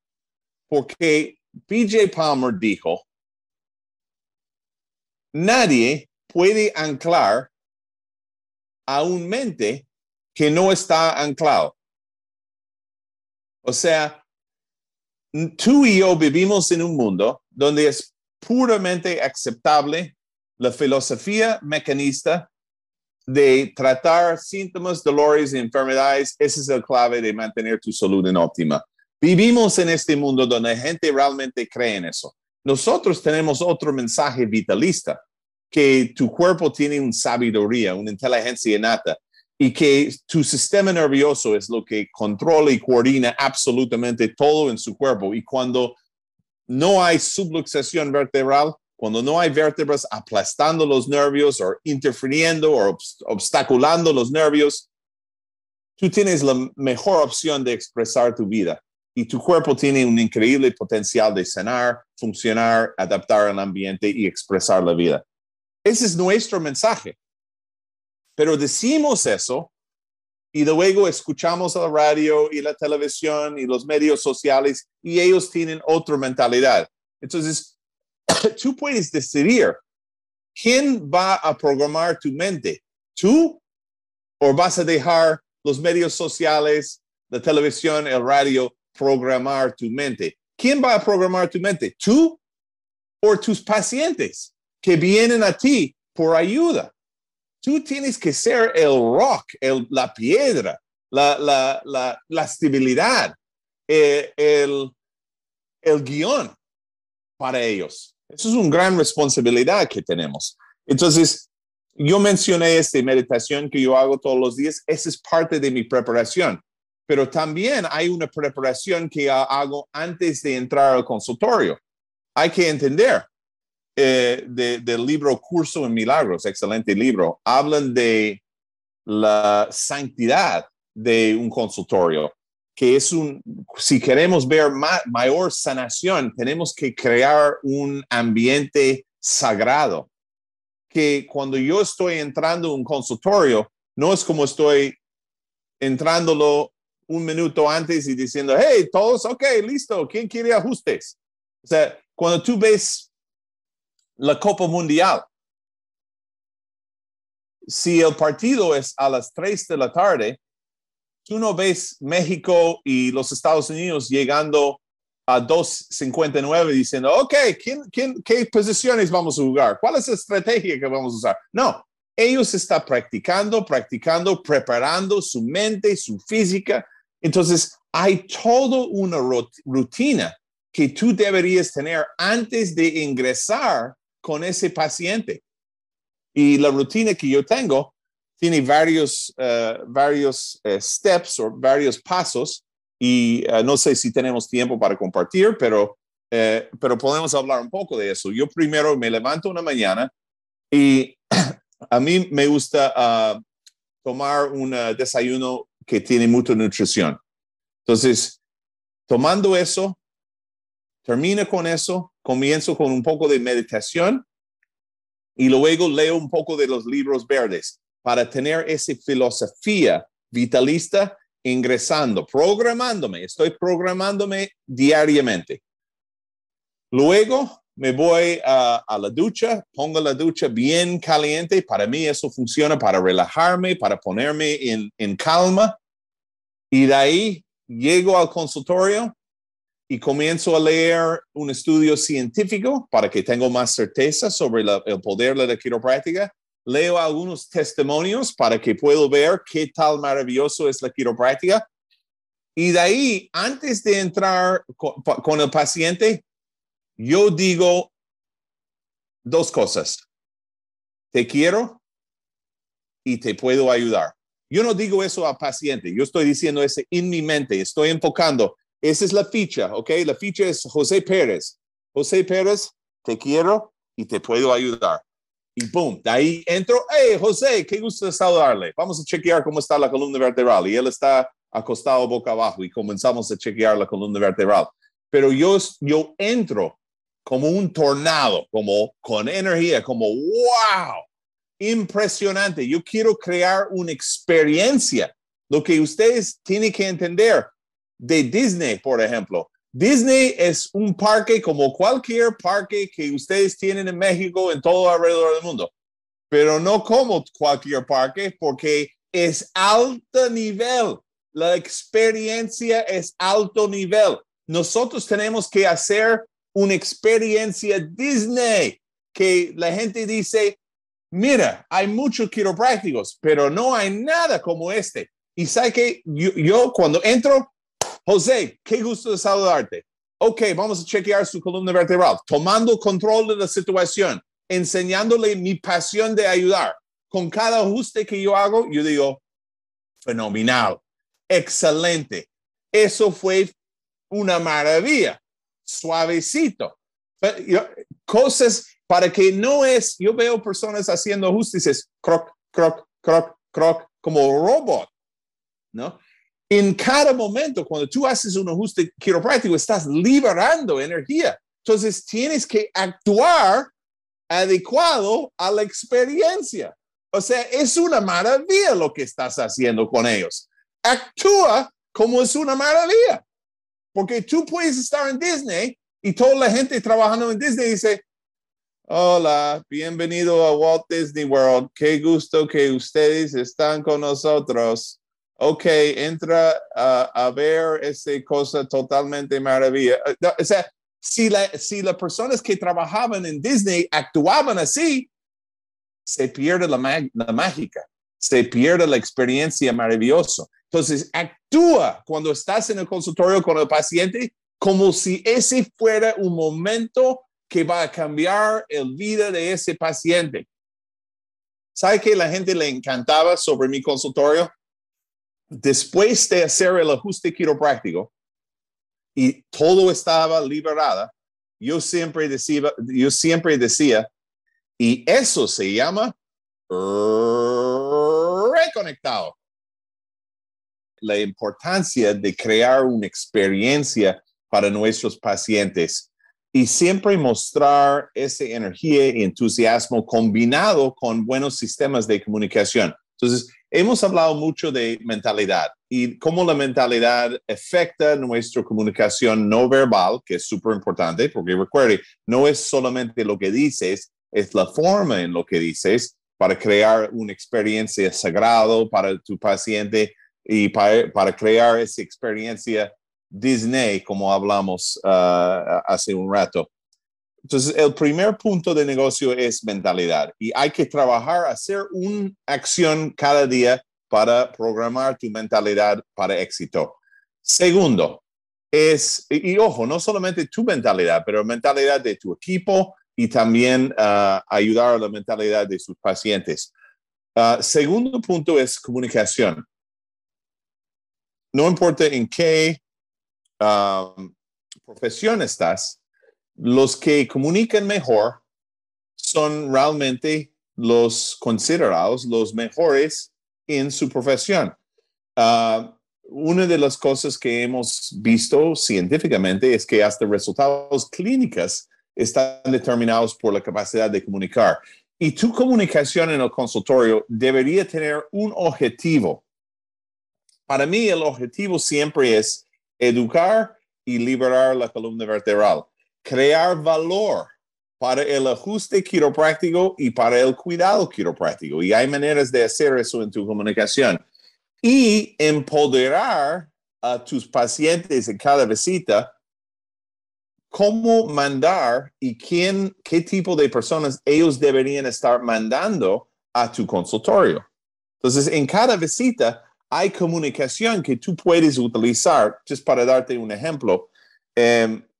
Speaker 3: Porque PJ Palmer dijo, nadie puede anclar a un mente que no está anclado. O sea, tú y yo vivimos en un mundo donde es puramente aceptable la filosofía mecanista de tratar síntomas, dolores y enfermedades. Ese es el clave de mantener tu salud en óptima. Vivimos en este mundo donde la gente realmente cree en eso. nosotros tenemos otro mensaje vitalista, que tu cuerpo tiene una sabiduría, una inteligencia innata y que tu sistema nervioso es lo que controla y coordina absolutamente todo en su cuerpo. Y cuando no hay subluxación vertebral, cuando no hay vértebras aplastando los nervios o interfiriendo o obstaculando los nervios, tú tienes la mejor opción de expresar tu vida y tu cuerpo tiene un increíble potencial de sanar, funcionar, adaptar al ambiente y expresar la vida. Ese es nuestro mensaje. Pero decimos eso y luego escuchamos la radio y la televisión y los medios sociales y ellos tienen otra mentalidad. Entonces, (coughs) tú puedes decidir quién va a programar tu mente, tú o vas a dejar los medios sociales, la televisión, el radio programar tu mente. ¿Quién va a programar tu mente? ¿Tú o tus pacientes que vienen a ti por ayuda? Tú tienes que ser el rock, el, la piedra, la, la, la, la estabilidad, eh, el, el guion para ellos. Eso es una gran responsabilidad que tenemos. Entonces, yo mencioné esta meditación que yo hago todos los días. Esa es parte de mi preparación pero también hay una preparación que hago antes de entrar al consultorio. Hay que entender eh, del libro Curso en Milagros, excelente libro, hablan de la santidad de un consultorio, que es un, si queremos ver mayor sanación, tenemos que crear un ambiente sagrado, que cuando yo estoy entrando a un consultorio, no es como estoy entrándolo un minuto antes y diciendo, hey, todos, ok, listo, ¿quién quiere ajustes? O sea, cuando tú ves la Copa Mundial, si el partido es a las 3 de la tarde, tú no ves México y los Estados Unidos llegando a 2.59 diciendo, ok, ¿quién, ¿qué posiciones vamos a jugar? ¿Cuál es la estrategia que vamos a usar? No, ellos están practicando, practicando, preparando su mente, su física, entonces, hay toda una rutina que tú deberías tener antes de ingresar con ese paciente. Y la rutina que yo tengo tiene varios, eh, varios eh, steps o varios pasos y eh, no sé si tenemos tiempo para compartir, pero, pero podemos hablar un poco de eso. Yo primero me levanto una mañana y (clears throat) a mí me gusta ah, tomar un desayuno que tiene mucha nutrición. Entonces, tomando eso, termino con eso, comienzo con un poco de meditación y luego leo un poco de los libros verdes para tener esa filosofía vitalista ingresando, programándome, estoy programándome diariamente. Luego me voy a, la ducha, pongo la ducha bien caliente. Para mí eso funciona para relajarme, para ponerme en, calma. Y de ahí llego al consultorio y comienzo a leer un estudio científico para que tenga más certeza sobre el poder de la quiropráctica. Leo algunos testimonios para que pueda ver qué tal maravilloso es la quiropráctica. Y de ahí, antes de entrar con el paciente, yo digo dos cosas. Te quiero y te puedo ayudar. Yo no digo eso al paciente, yo estoy diciendo eso en mi mente, estoy enfocando. Esa es la ficha, ¿ok? La ficha es José Pérez. José Pérez, te quiero y te puedo ayudar. Y boom, de ahí entro. Hey, José, qué gusto saludarle. Vamos a chequear cómo está la columna vertebral. Y él está acostado boca abajo y comenzamos a chequear la columna vertebral. Pero yo, yo entro como un tornado, como con energía, como wow impresionante. Yo quiero crear una experiencia. Lo que ustedes tienen que entender de Disney, por ejemplo. Disney es un parque como cualquier parque que ustedes tienen en México, en todo alrededor del mundo, pero no como cualquier parque porque es alto nivel. La experiencia es alto nivel. Nosotros tenemos que hacer una experiencia Disney que la gente dice, mira, hay muchos quiroprácticos, pero no hay nada como este. Y sabe que yo, cuando entro, José, qué gusto de saludarte. ok, vamos a chequear su columna vertebral, tomando control de la situación, enseñándole mi pasión de ayudar. Con cada ajuste que yo hago, yo digo, fenomenal, excelente. Eso fue una maravilla, suavecito. Cosas para que no es, yo veo personas haciendo ajustes, croc, croc, croc, croc, como robot, ¿no? En cada momento, cuando tú haces un ajuste quiropráctico, estás liberando energía. Entonces, tienes que actuar adecuado a la experiencia. O sea, es una maravilla lo que estás haciendo con ellos. Actúa como es una maravilla. Porque tú puedes estar en Disney y toda la gente trabajando en Disney dice, hola, bienvenido a Walt Disney World. Qué gusto que ustedes están con nosotros. Ok, entra a, ver esa cosa totalmente maravilla. O sea, si, la, si las personas que trabajaban en Disney actuaban así, se pierde la, la mágica, se pierde la experiencia maravillosa. Entonces, actúa cuando estás en el consultorio con el paciente como si ese fuera un momento que va a cambiar el vida de ese paciente. ¿Sabe que la gente le encantaba sobre mi consultorio? Después de hacer el ajuste quiropráctico y todo estaba liberada, yo siempre decía, yo siempre decía, y eso se llama reconectado. La importancia de crear una experiencia para nuestros pacientes y siempre mostrar esa energía y entusiasmo combinado con buenos sistemas de comunicación. Entonces, hemos hablado mucho de mentalidad y cómo la mentalidad afecta nuestra comunicación no verbal, que es súper importante, porque recuerde, no es solamente lo que dices, es la forma en lo que dices para crear una experiencia sagrada para tu paciente y para, crear esa experiencia Disney, como hablamos uh, hace un rato. Entonces, el primer punto de negocio es mentalidad y hay que trabajar, hacer una acción cada día para programar tu mentalidad para éxito. Segundo, es, y, ojo, no solamente tu mentalidad, pero mentalidad de tu equipo, y también uh, ayudar a la mentalidad de sus pacientes. Uh, segundo punto es comunicación. No importa en qué um, profesión estás, los que comunican mejor son realmente los considerados los mejores en su profesión. Uh, una de las cosas que hemos visto científicamente es que hasta resultados clínicos están determinados por la capacidad de comunicar. Y tu comunicación en el consultorio debería tener un objetivo. Para mí el objetivo siempre es educar y liberar la columna vertebral, crear valor para el ajuste quiropráctico y para el cuidado quiropráctico. Y hay maneras de hacer eso en tu comunicación. Y empoderar a tus pacientes en cada visita cómo mandar y quién, qué tipo de personas ellos deberían estar mandando a tu consultorio. Entonces, en cada visita hay comunicación que tú puedes utilizar, just para darte un ejemplo. Em, eh,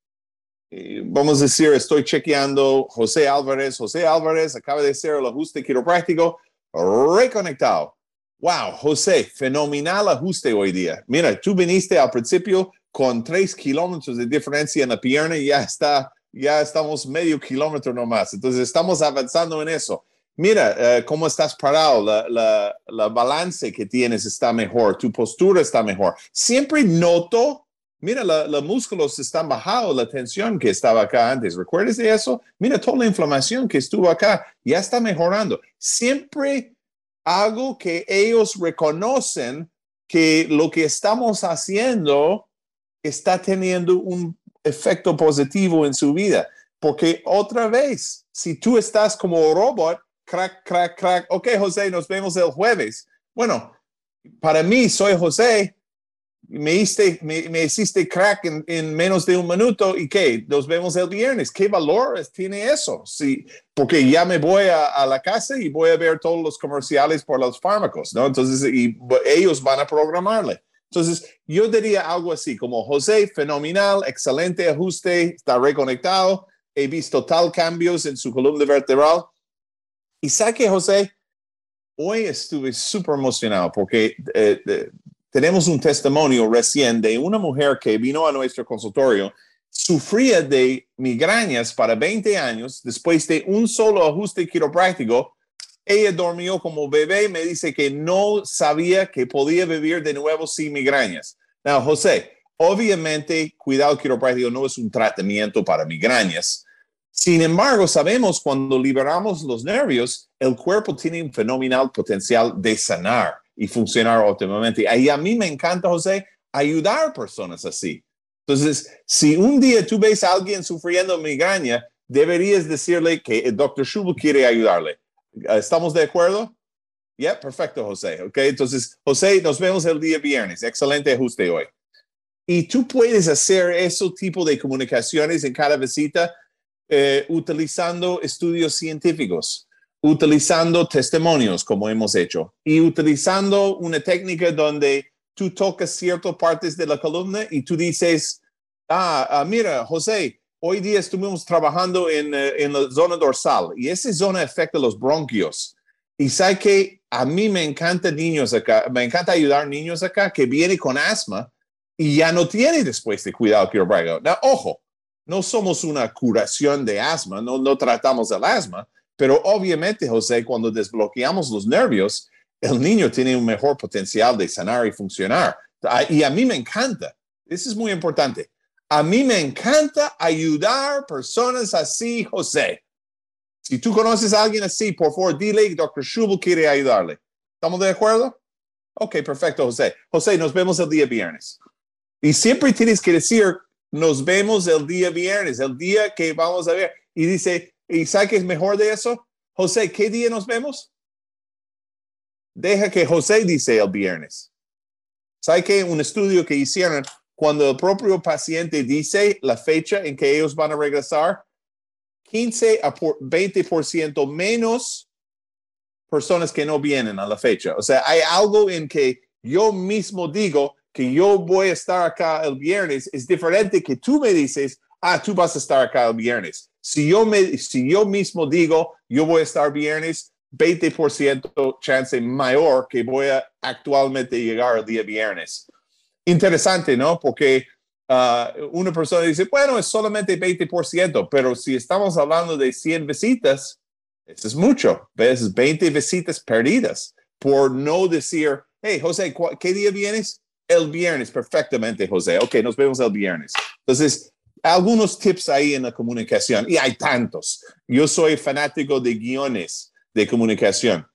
Speaker 3: vamos a decir, estoy chequeando José Álvarez. José Álvarez acaba de hacer el ajuste quiropráctico reconectado. Wow, José, fenomenal ajuste hoy día. Mira, tú viniste al principio con tres kilómetros de diferencia en la pierna y ya está, ya estamos medio kilómetro nomás. Entonces estamos avanzando en eso. Mira eh, cómo estás parado, la, balance que tienes está mejor, tu postura está mejor. Siempre noto, mira, los músculos están bajados, la tensión que estaba acá antes. ¿Recuerdas de eso? Mira toda la inflamación que estuvo acá, ya está mejorando. Siempre hago que ellos reconocen que lo que estamos haciendo está teniendo un efecto positivo en su vida. Porque otra vez, si tú estás como robot, crack, crack, crack, ok, José, nos vemos el jueves. Bueno, para mí, soy José, me hiciste, me, hiciste crack en, menos de un minuto y qué, nos vemos el viernes. ¿Qué valor tiene eso? Sí, porque ya me voy a, la casa y voy a ver todos los comerciales por los fármacos, ¿no? Entonces, y, ellos van a programarle. Entonces, yo diría algo así como José, fenomenal, excelente ajuste, está reconectado, he visto tal cambios en su columna vertebral. Y sabe José, hoy estuve súper emocionado porque eh, tenemos un testimonio recién de una mujer que vino a nuestro consultorio, sufría de migrañas para 20 años, después de un solo ajuste quiropráctico, ella dormió como bebé, me dice que no sabía que podía vivir de nuevo sin migrañas. Now, José, obviamente, cuidado quiropráctico no es un tratamiento para migrañas. Sin embargo, sabemos cuando liberamos los nervios, el cuerpo tiene un fenomenal potencial de sanar y funcionar óptimamente. Y a mí me encanta, José, ayudar a personas así. Entonces, si un día tú ves a alguien sufriendo migraña, deberías decirle que el doctor Schubel quiere ayudarle. ¿Estamos de acuerdo? Ya, perfecto, José. Ok, entonces, José, nos vemos el día viernes. Excelente ajuste hoy. Y tú puedes hacer ese tipo de comunicaciones en cada visita eh, utilizando estudios científicos, utilizando testimonios, como hemos hecho, y utilizando una técnica donde tú tocas ciertas partes de la columna y tú dices, ah, ah mira, José, hoy día estuvimos trabajando en, eh, en, la zona dorsal y esa zona afecta los bronquios. Y sabe que a mí me encanta niños acá, me encanta ayudar niños acá que vienen con asma y ya no tiene después de cuidado quiropráctico. Ojo, no somos una curación de asma, no, no tratamos el asma, pero obviamente, José, cuando desbloqueamos los nervios, el niño tiene un mejor potencial de sanar y funcionar. Y a mí me encanta, eso es muy importante. A mí me encanta ayudar personas así, José. Si tú conoces a alguien así, por favor, dile Dr. Schubel quiere ayudarle. ¿Estamos de acuerdo? Ok, perfecto, José. José, nos vemos el día viernes. Y siempre tienes que decir, nos vemos el día viernes, el día que vamos a ver. Y dice, ¿y sabes qué es mejor de eso? José, ¿qué día nos vemos? Deja que José dice el viernes. ¿Sabe qué? Un estudio que hicieron cuando el propio paciente dice la fecha en que ellos van a regresar, 15 a 20% menos personas que no vienen a la fecha. O sea, hay algo en que yo mismo digo que yo voy a estar acá el viernes, es diferente que tú me dices, ah, tú vas a estar acá el viernes. Si yo, me, si yo mismo digo, yo voy a estar viernes, 20% chance mayor que voy a actualmente llegar el día viernes interesante, ¿no? Porque uh, una persona dice, bueno, es solamente 20%, pero si estamos hablando de 100 visitas, eso es mucho, ¿ves? 20 visitas perdidas por no decir, hey, José, ¿qué día vienes? El viernes, perfectamente, José. Ok, nos vemos el viernes. Entonces, algunos tips ahí en la comunicación, y hay tantos. Yo soy fanático de guiones de comunicación.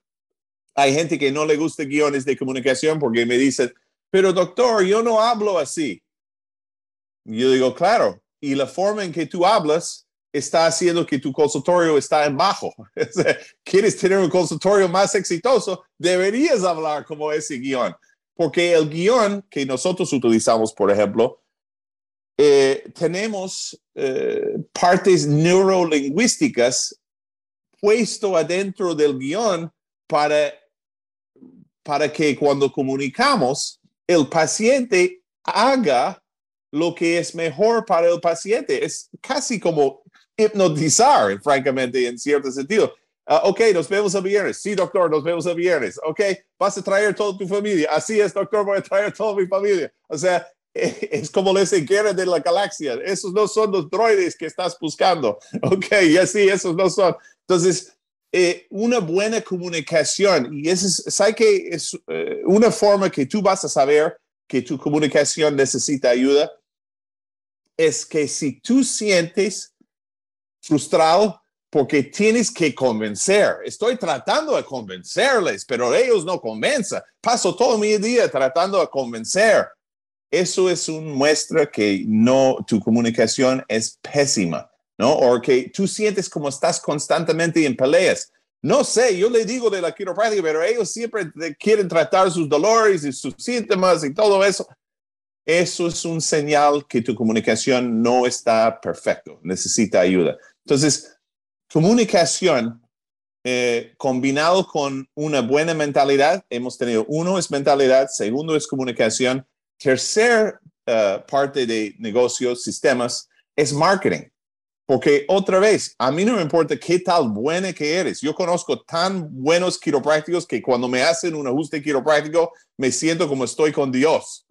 Speaker 3: Hay gente que no le gusta guiones de comunicación porque me dicen, pero doctor, yo no hablo así. Yo digo, claro, y la forma en que tú hablas está haciendo que tu consultorio está en bajo. (laughs) Quieres tener un consultorio más exitoso, deberías hablar como ese guion, porque el guion que nosotros utilizamos, por ejemplo, eh, tenemos eh, partes neurolingüísticas puesto adentro del guion para, para que cuando comunicamos el paciente haga lo que es mejor para el paciente. Es casi como hipnotizar, francamente, en cierto sentido. Ah, ok, nos vemos el viernes. Sí, doctor, nos vemos el viernes. Ok, vas a traer toda tu familia. Así es, doctor, voy a traer toda mi familia. O sea, (laughs) es como les guerra de la galaxia. Esos no son los droides que estás buscando. (laughs) Ok, y así, esos no son. Entonces, eh, una buena comunicación. Y eso es, ¿sabe que es eh, una forma que tú vas a saber que tu comunicación necesita ayuda? Es que si tú sientes frustrado porque tienes que convencer, estoy tratando de convencerles, pero ellos no convencen. Paso todo mi día tratando de convencer. Eso es una muestra que no, tu comunicación es pésima. ¿no? O que tú sientes como estás constantemente en peleas. No sé, yo le digo de la quiropráctica, pero ellos siempre quieren tratar sus dolores y sus síntomas y todo eso. Eso es un señal que tu comunicación no está perfecto, necesita ayuda. Entonces, comunicación eh, combinado con una buena mentalidad, hemos tenido uno es mentalidad, segundo es comunicación, Tercer uh, parte de negocios, sistemas, es marketing. Porque otra vez, a mí no me importa qué tal buena que eres. Yo conozco tan buenos quiroprácticos que cuando me hacen un ajuste quiropráctico, me siento como estoy con Dios.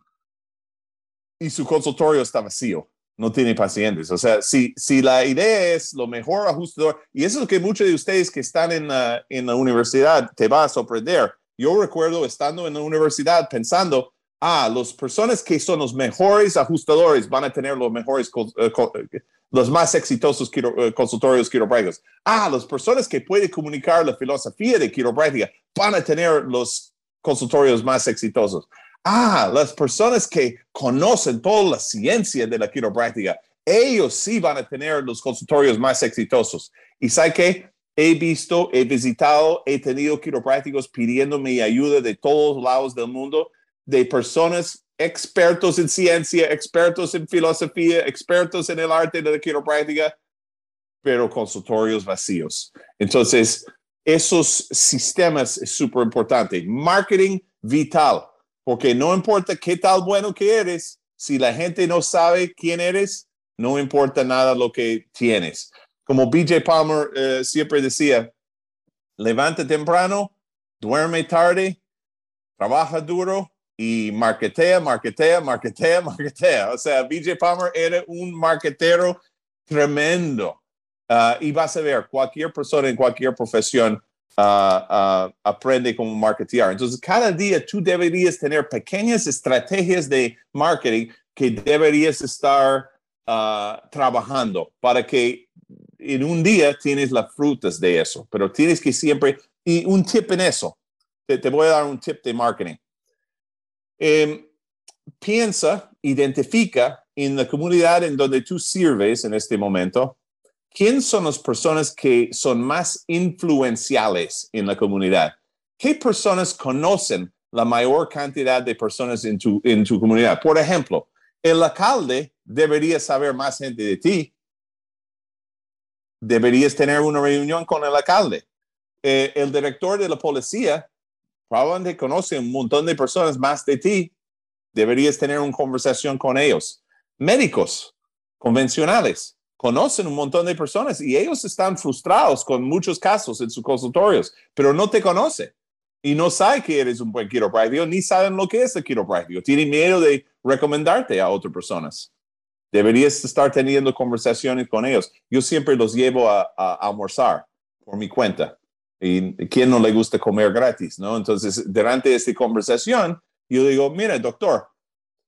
Speaker 3: Y su consultorio está vacío. No tiene pacientes. O sea, si, si la idea es lo mejor ajustador, y eso es lo que muchos de ustedes que están en la, en la universidad te va a sorprender. Yo recuerdo estando en la universidad pensando, ah, las personas que son los mejores ajustadores van a tener los mejores eh, los más exitosos eh, consultorios quiroprácticos. Ah, las personas que pueden comunicar la filosofía de quiropráctica van a tener los consultorios más exitosos. Ah, las personas que conocen toda la ciencia de la quiropráctica, ellos sí van a tener los consultorios más exitosos. Y sabe que he visto, he visitado, he tenido quiroprácticos pidiéndome ayuda de todos lados del mundo, de personas expertos en ciencia, expertos en filosofía, expertos en el arte de la quiropráctica, pero consultorios vacíos. Entonces, esos sistemas es súper importante. Marketing vital, porque no importa qué tal bueno que eres, si la gente no sabe quién eres, no importa nada lo que tienes. Como BJ Palmer eh, siempre decía, levanta temprano, duerme tarde, trabaja duro, y marketea, marketea, marketea, (laughs) marketea. O sea, BJ Palmer era un marketero tremendo. Uh, y vas a ver, cualquier persona en cualquier profesión uh, uh, aprende cómo marketear. Entonces, cada día tú deberías tener pequeñas estrategias de marketing que deberías estar trabajando para que en un día tienes las frutas de eso. Pero tienes que siempre, y un tip en eso, te, te voy a dar un tip de marketing Em, piensa, identifica en la comunidad en donde tú sirves en este momento, quién son las personas que son más influenciales en la comunidad. ¿Qué personas conocen la mayor cantidad de personas en tu, en tu comunidad? Por ejemplo, el alcalde debería saber más gente de ti. Deberías tener una reunión con el alcalde. Eh, el director de la policía probablemente conoce un montón de personas más de ti. Deberías tener una conversación con ellos. Médicos convencionales conocen un montón de personas y ellos están frustrados con muchos casos en sus consultorios, pero no te conoce y no sabe que eres un buen quiropráctico ni saben lo que es el quiropráctico. Tienen miedo de recomendarte a otras personas. Deberías estar teniendo conversaciones con ellos. Yo siempre los llevo a almorzar por mi cuenta y quién no le gusta comer gratis, ¿no? Entonces, durante esta conversación, yo digo, mira, doctor,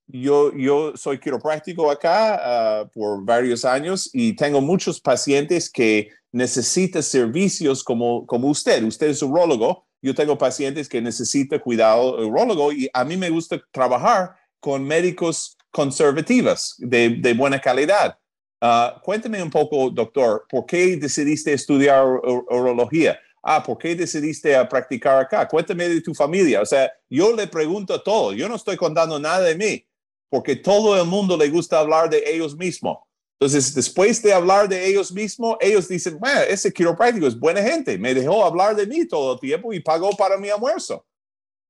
Speaker 3: yo, yo soy quiropráctico acá ah, por varios años y tengo muchos pacientes que necesitan servicios como, como usted. Usted es urologo. Yo tengo pacientes que necesitan cuidado urologo y a mí me gusta trabajar con médicos conservativos de, de buena calidad. Uh, cuénteme un poco, doctor, ¿por qué decidiste estudiar urología? Ah, ¿por qué decidiste a practicar acá? Cuéntame de tu familia. O sea, yo le pregunto todo. Yo no estoy contando nada de mí, porque todo el mundo le gusta hablar de ellos mismos. Entonces, después de hablar de ellos mismos, ellos dicen, bueno, ese quiropráctico es buena gente, me dejó hablar de mí todo el tiempo y pagó para mi almuerzo.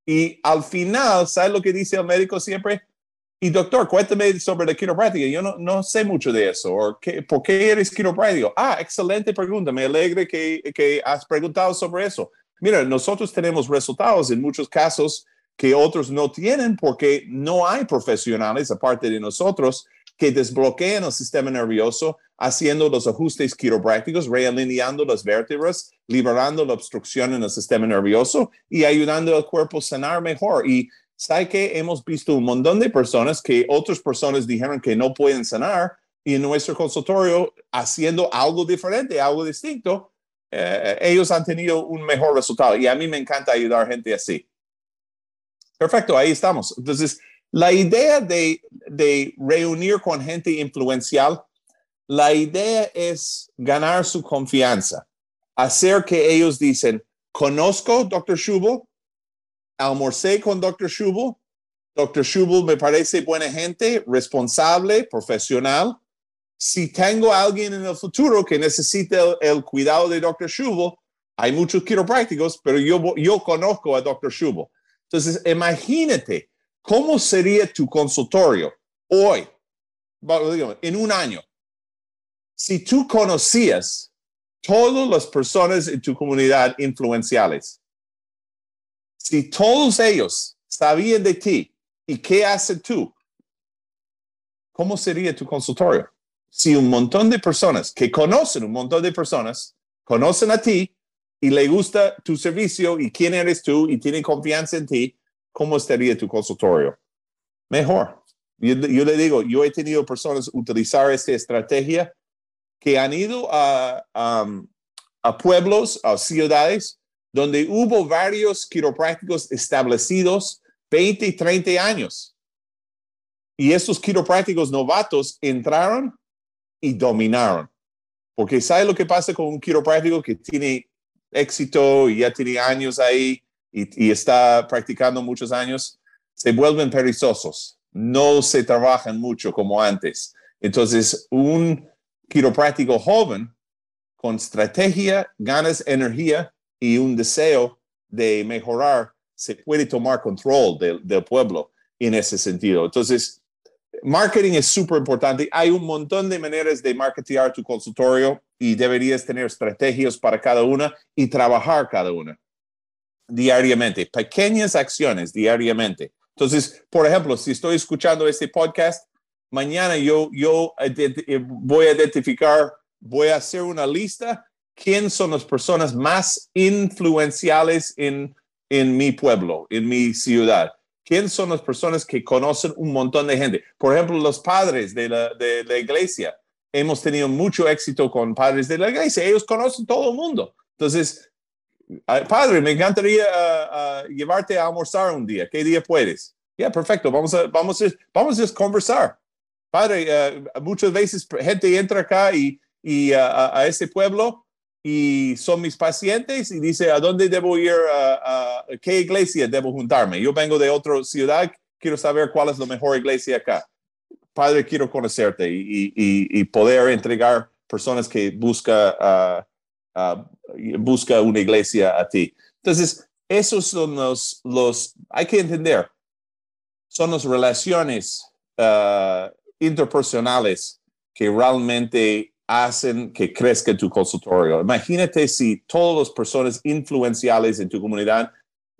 Speaker 3: Y al final, ¿sabes lo que dice el médico siempre? Y doctor, cuéntame sobre la quiropráctica. Yo no, no sé mucho de eso. O qué, ¿Por qué eres quiropráctico? Ah, excelente pregunta. Me alegra que, que has preguntado sobre eso. Mira, nosotros tenemos resultados en muchos casos que otros no tienen porque no hay profesionales, aparte de nosotros, que desbloqueen el sistema nervioso haciendo los ajustes quiroprácticos, realineando las vértebras, liberando la obstrucción en el sistema nervioso y ayudando al cuerpo a sanar mejor. Y ¿Sabe que hemos visto un montón de personas que otras personas dijeron que no pueden sanar y en nuestro consultorio haciendo algo diferente, algo distinto, eh, ellos han tenido un mejor resultado y a mí me encanta ayudar gente así. Perfecto, ahí estamos. Entonces, la idea de, de reunir con gente influencial, la idea es ganar su confianza, hacer que ellos dicen, conozco, doctor Schubel, almorcé con Dr. Schubel. Dr. Schubel me parece buena gente, responsable, profesional. Si tengo alguien en el futuro que necesite el, cuidado de Dr. Schubel, hay muchos quiroprácticos, pero yo, yo conozco a Dr. Schubel. Entonces, imagínate ¿Cómo sería tu consultorio hoy, en un año? Si tú conocías todas las personas en tu comunidad influenciales, si todos ellos sabían de ti y qué haces tú, ¿cómo sería tu consultorio? Si un montón de personas que conocen un montón de personas, conocen a ti y le gusta tu servicio y quién eres tú y tienen confianza en ti, ¿cómo estaría tu consultorio? Mejor. Yo, le digo, yo he tenido personas utilizar esta estrategia que han ido a, a pueblos, a ciudades, donde hubo varios quiroprácticos establecidos 20 y 30 años. Y estos quiroprácticos novatos entraron y dominaron. Porque ¿sabe lo que pasa con un quiropráctico que tiene éxito y ya tiene años ahí y, está practicando muchos años, se vuelven perezosos, no se trabajan mucho como antes. Entonces, un quiropráctico joven con estrategia, ganas, energía y un deseo de mejorar, se puede tomar control del, pueblo en ese sentido. Entonces, marketing es súper importante. Hay un montón de maneras de marketear tu consultorio y deberías tener estrategias para cada una y trabajar cada una diariamente, pequeñas acciones diariamente. Entonces, por ejemplo, si estoy escuchando este podcast, mañana yo, yo voy a identificar, voy a hacer una lista, quién son las personas más influenciales en, en mi pueblo, en mi ciudad. ¿Quién son las personas que conocen un montón de gente? Por ejemplo, los padres de la, de la iglesia. Hemos tenido mucho éxito con padres de la iglesia. Ellos conocen todo el mundo. Entonces, padre, me encantaría uh, uh, llevarte a almorzar un día. ¿Qué día puedes? Ya, perfecto. Vamos a, vamos, a, vamos a conversar. Padre, uh, muchas veces gente entra acá y, y a ese pueblo y son mis pacientes y dice, ¿a dónde debo ir? ¿A, qué iglesia debo juntarme? Yo vengo de otra ciudad, quiero saber cuál es la mejor iglesia acá. Padre, quiero conocerte y, y, y poder entregar personas que busca, uh, busca una iglesia a ti. Entonces, esos son los, los hay que entender, son las relaciones interpersonales que realmente hacen que crezca tu consultorio. Imagínate si todas las personas influenciales en tu comunidad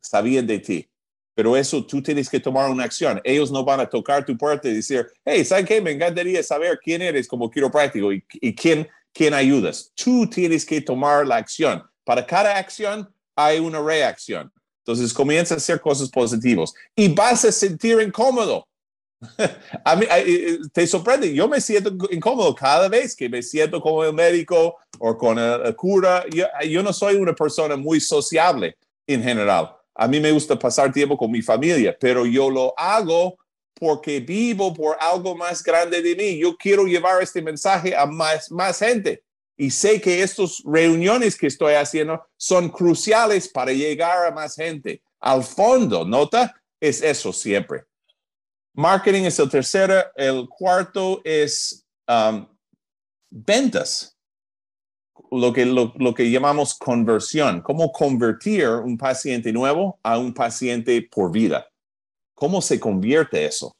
Speaker 3: sabían de ti, pero eso tú tienes que tomar una acción. Ellos no van a tocar tu puerta y decir, hey, ¿sabes qué? Me encantaría saber quién eres como quiropráctico y, y quién, quién ayudas. Tú tienes que tomar la acción. Para cada acción hay una reacción. Entonces comienza a hacer cosas positivas y vas a sentir incómodo (laughs) a mí, te sorprende, yo me siento incómodo cada vez que me siento con el médico o con el, cura. Yo, yo, no soy una persona muy sociable en general. A mí me gusta pasar tiempo con mi familia, pero yo lo hago porque vivo por algo más grande de mí. Yo quiero llevar este mensaje a más, más gente. Y sé que estas reuniones que estoy haciendo son cruciales para llegar a más gente. Al fondo, nota, es eso siempre. Marketing es el tercero. El cuarto es um, ventas, lo que, lo, que llamamos conversión. Cómo convertir un paciente nuevo a un paciente por vida. ¿Cómo se convierte eso?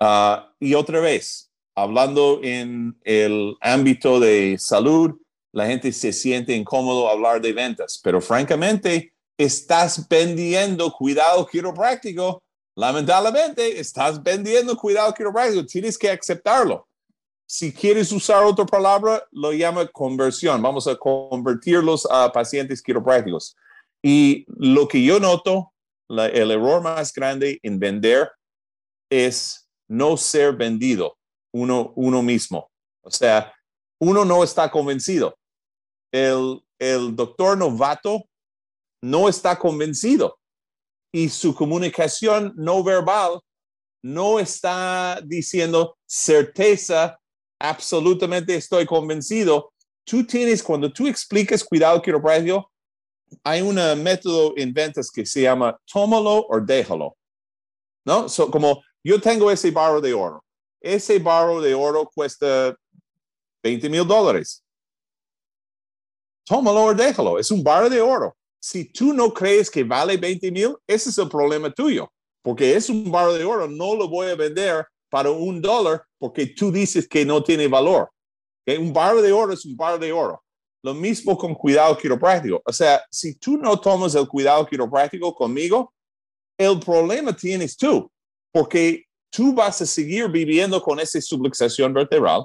Speaker 3: Uh, y otra vez, hablando en el ámbito de salud, la gente se siente incómodo hablar de ventas, pero francamente, estás vendiendo cuidado quiropráctico Lamentablemente, estás vendiendo cuidado quiropráctico, tienes que aceptarlo. Si quieres usar otra palabra, lo llama conversión. Vamos a convertirlos a pacientes quiroprácticos. Y lo que yo noto, el error más grande en vender es no ser vendido uno, uno mismo. O sea, uno no está convencido. El, el doctor novato no está convencido y su comunicación no verbal no está diciendo certeza, absolutamente estoy convencido. Tú tienes, cuando tú explicas cuidado quiropráctico, hay un método en ventas que se llama tómalo o déjalo. ¿No? como yo tengo ese barro de oro. Ese barro de oro cuesta 20 mil dólares. Tómalo o déjalo. Es un barro de oro si tú no crees que vale 20 mil, ese es el problema tuyo. porque es un barro de oro, no lo voy a vender para un dólar porque tú dices que no tiene valor. Un barro de oro es un barro de oro. Lo mismo con cuidado quiropráctico. O sea, si tú no tomas el cuidado quiropráctico conmigo, el problema tienes tú, porque tú vas a seguir viviendo con esa subluxación vertebral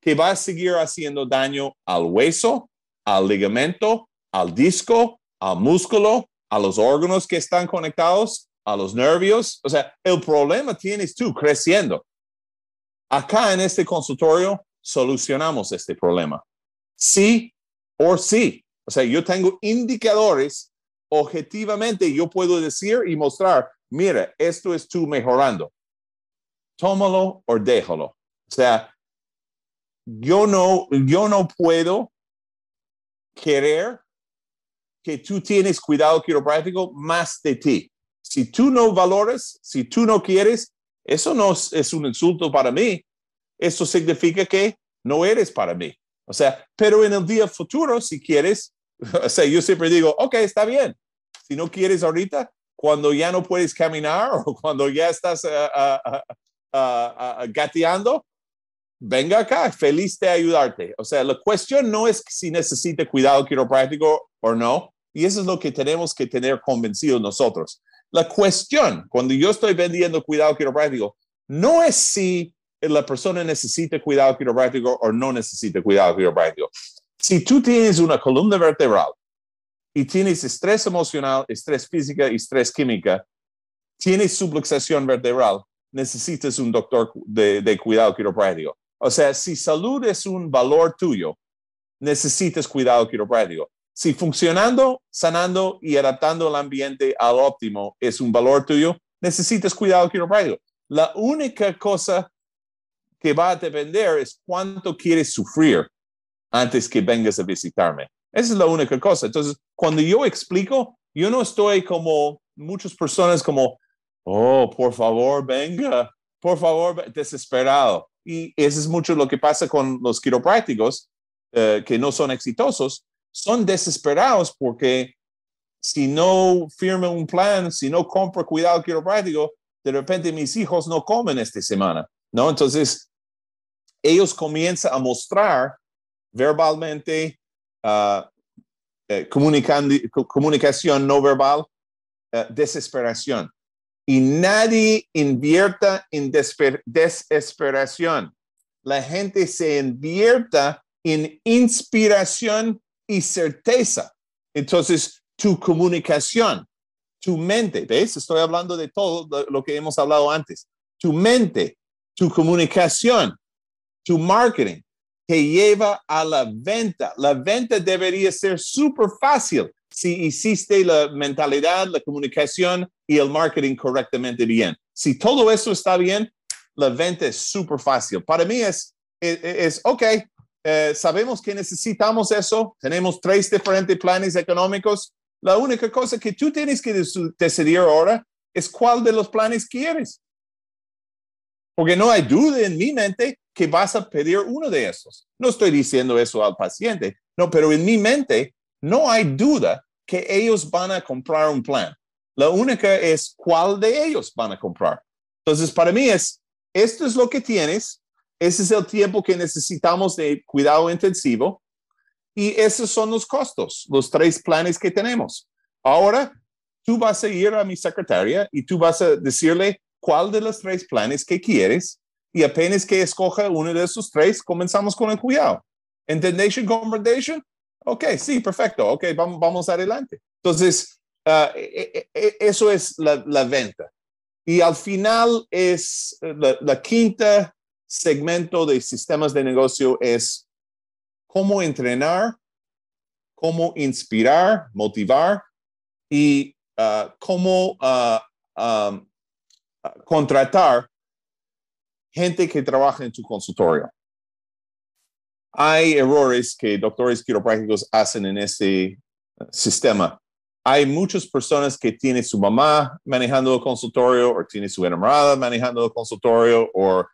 Speaker 3: que va a seguir haciendo daño al hueso, al ligamento, al disco, al músculo, a los órganos que están conectados, a los nervios. O sea, el problema tienes tú creciendo. Acá en este consultorio solucionamos este problema. Sí o sí. O sea, yo tengo indicadores objetivamente, yo puedo decir y mostrar, mira, esto es tú mejorando. Tómalo o déjalo. O sea, yo no, yo no puedo querer que tú tienes cuidado quiropráctico más de ti. Si tú no valores, si tú no quieres, eso no es un insulto para mí. Eso significa que no eres para mí. O sea, pero en el día futuro, si quieres, (laughs) o sea, yo siempre digo, ok, está bien. Si no quieres ahorita, cuando ya no puedes caminar (laughs) o cuando ya estás uh, gateando, venga acá, feliz de ayudarte. O sea, la cuestión no es si necesita cuidado quiropráctico o no, y eso es lo que tenemos que tener convencidos nosotros. La cuestión, cuando yo estoy vendiendo cuidado quiropráctico, no es si la persona necesita cuidado quiropráctico o no necesita cuidado quiropráctico. Si tú tienes una columna vertebral y tienes estrés emocional, estrés física y estrés química, tienes subluxación vertebral, necesitas un doctor de, cuidado quiropráctico. O sea, si salud es un valor tuyo, necesitas cuidado quiropráctico. Si funcionando, sanando y adaptando el ambiente al óptimo es un valor tuyo, necesitas cuidado quiropráctico. La única cosa que va a depender es cuánto quieres sufrir antes que vengas a visitarme. Esa es la única cosa. Entonces, cuando yo explico, yo no estoy como muchas personas como, oh, por favor, venga, por favor, desesperado. Y eso es mucho lo que pasa con los quiroprácticos eh, que no son exitosos. Son desesperados porque si no firma un plan, si no compra cuidado quiropráctico, de repente mis hijos no comen esta semana, ¿no? Entonces, ellos comienzan a mostrar verbalmente uh, comunicación no verbal, uh, desesperación y nadie invierta en desesperación. La gente se invierta en inspiración y certeza. Entonces, tu comunicación, tu mente, ¿ves? Estoy hablando de todo lo que hemos hablado antes. Tu mente, tu comunicación, tu marketing te lleva a la venta. La venta debería ser súper fácil si hiciste la mentalidad, la comunicación y el marketing correctamente bien. Si todo eso está bien, la venta es súper fácil. Para mí es, es, ok, eh, sabemos que necesitamos eso, tenemos tres diferentes planes económicos. La única cosa que tú tienes que decidir ahora es cuál de los planes quieres. Porque no hay duda en mi mente que vas a pedir uno de esos. No estoy diciendo eso al paciente, no, pero en mi mente no hay duda que ellos van a comprar un plan. La única es cuál de ellos van a comprar. Entonces, para mí es, esto es lo que tienes, ese es el tiempo que necesitamos de cuidado intensivo y esos son los costos, los tres planes que tenemos. Ahora, tú vas a ir a mi secretaria y tú vas a decirle cuál de los tres planes que quieres y apenas que escoja uno de esos tres, comenzamos con el cuidado. Intentation, confrontation, ok, sí, perfecto, ok, vamos, vamos adelante. Entonces, uh, eso es la, venta. Y al final es la, la, quinta segmento de sistemas de negocio es cómo entrenar, cómo inspirar, motivar y uh, cómo uh, contratar gente que trabaja en tu consultorio. Hay errores que doctores quiroprácticos hacen en ese sistema. Hay muchas personas que tienen su mamá manejando el consultorio o tiene su enamorada manejando el consultorio o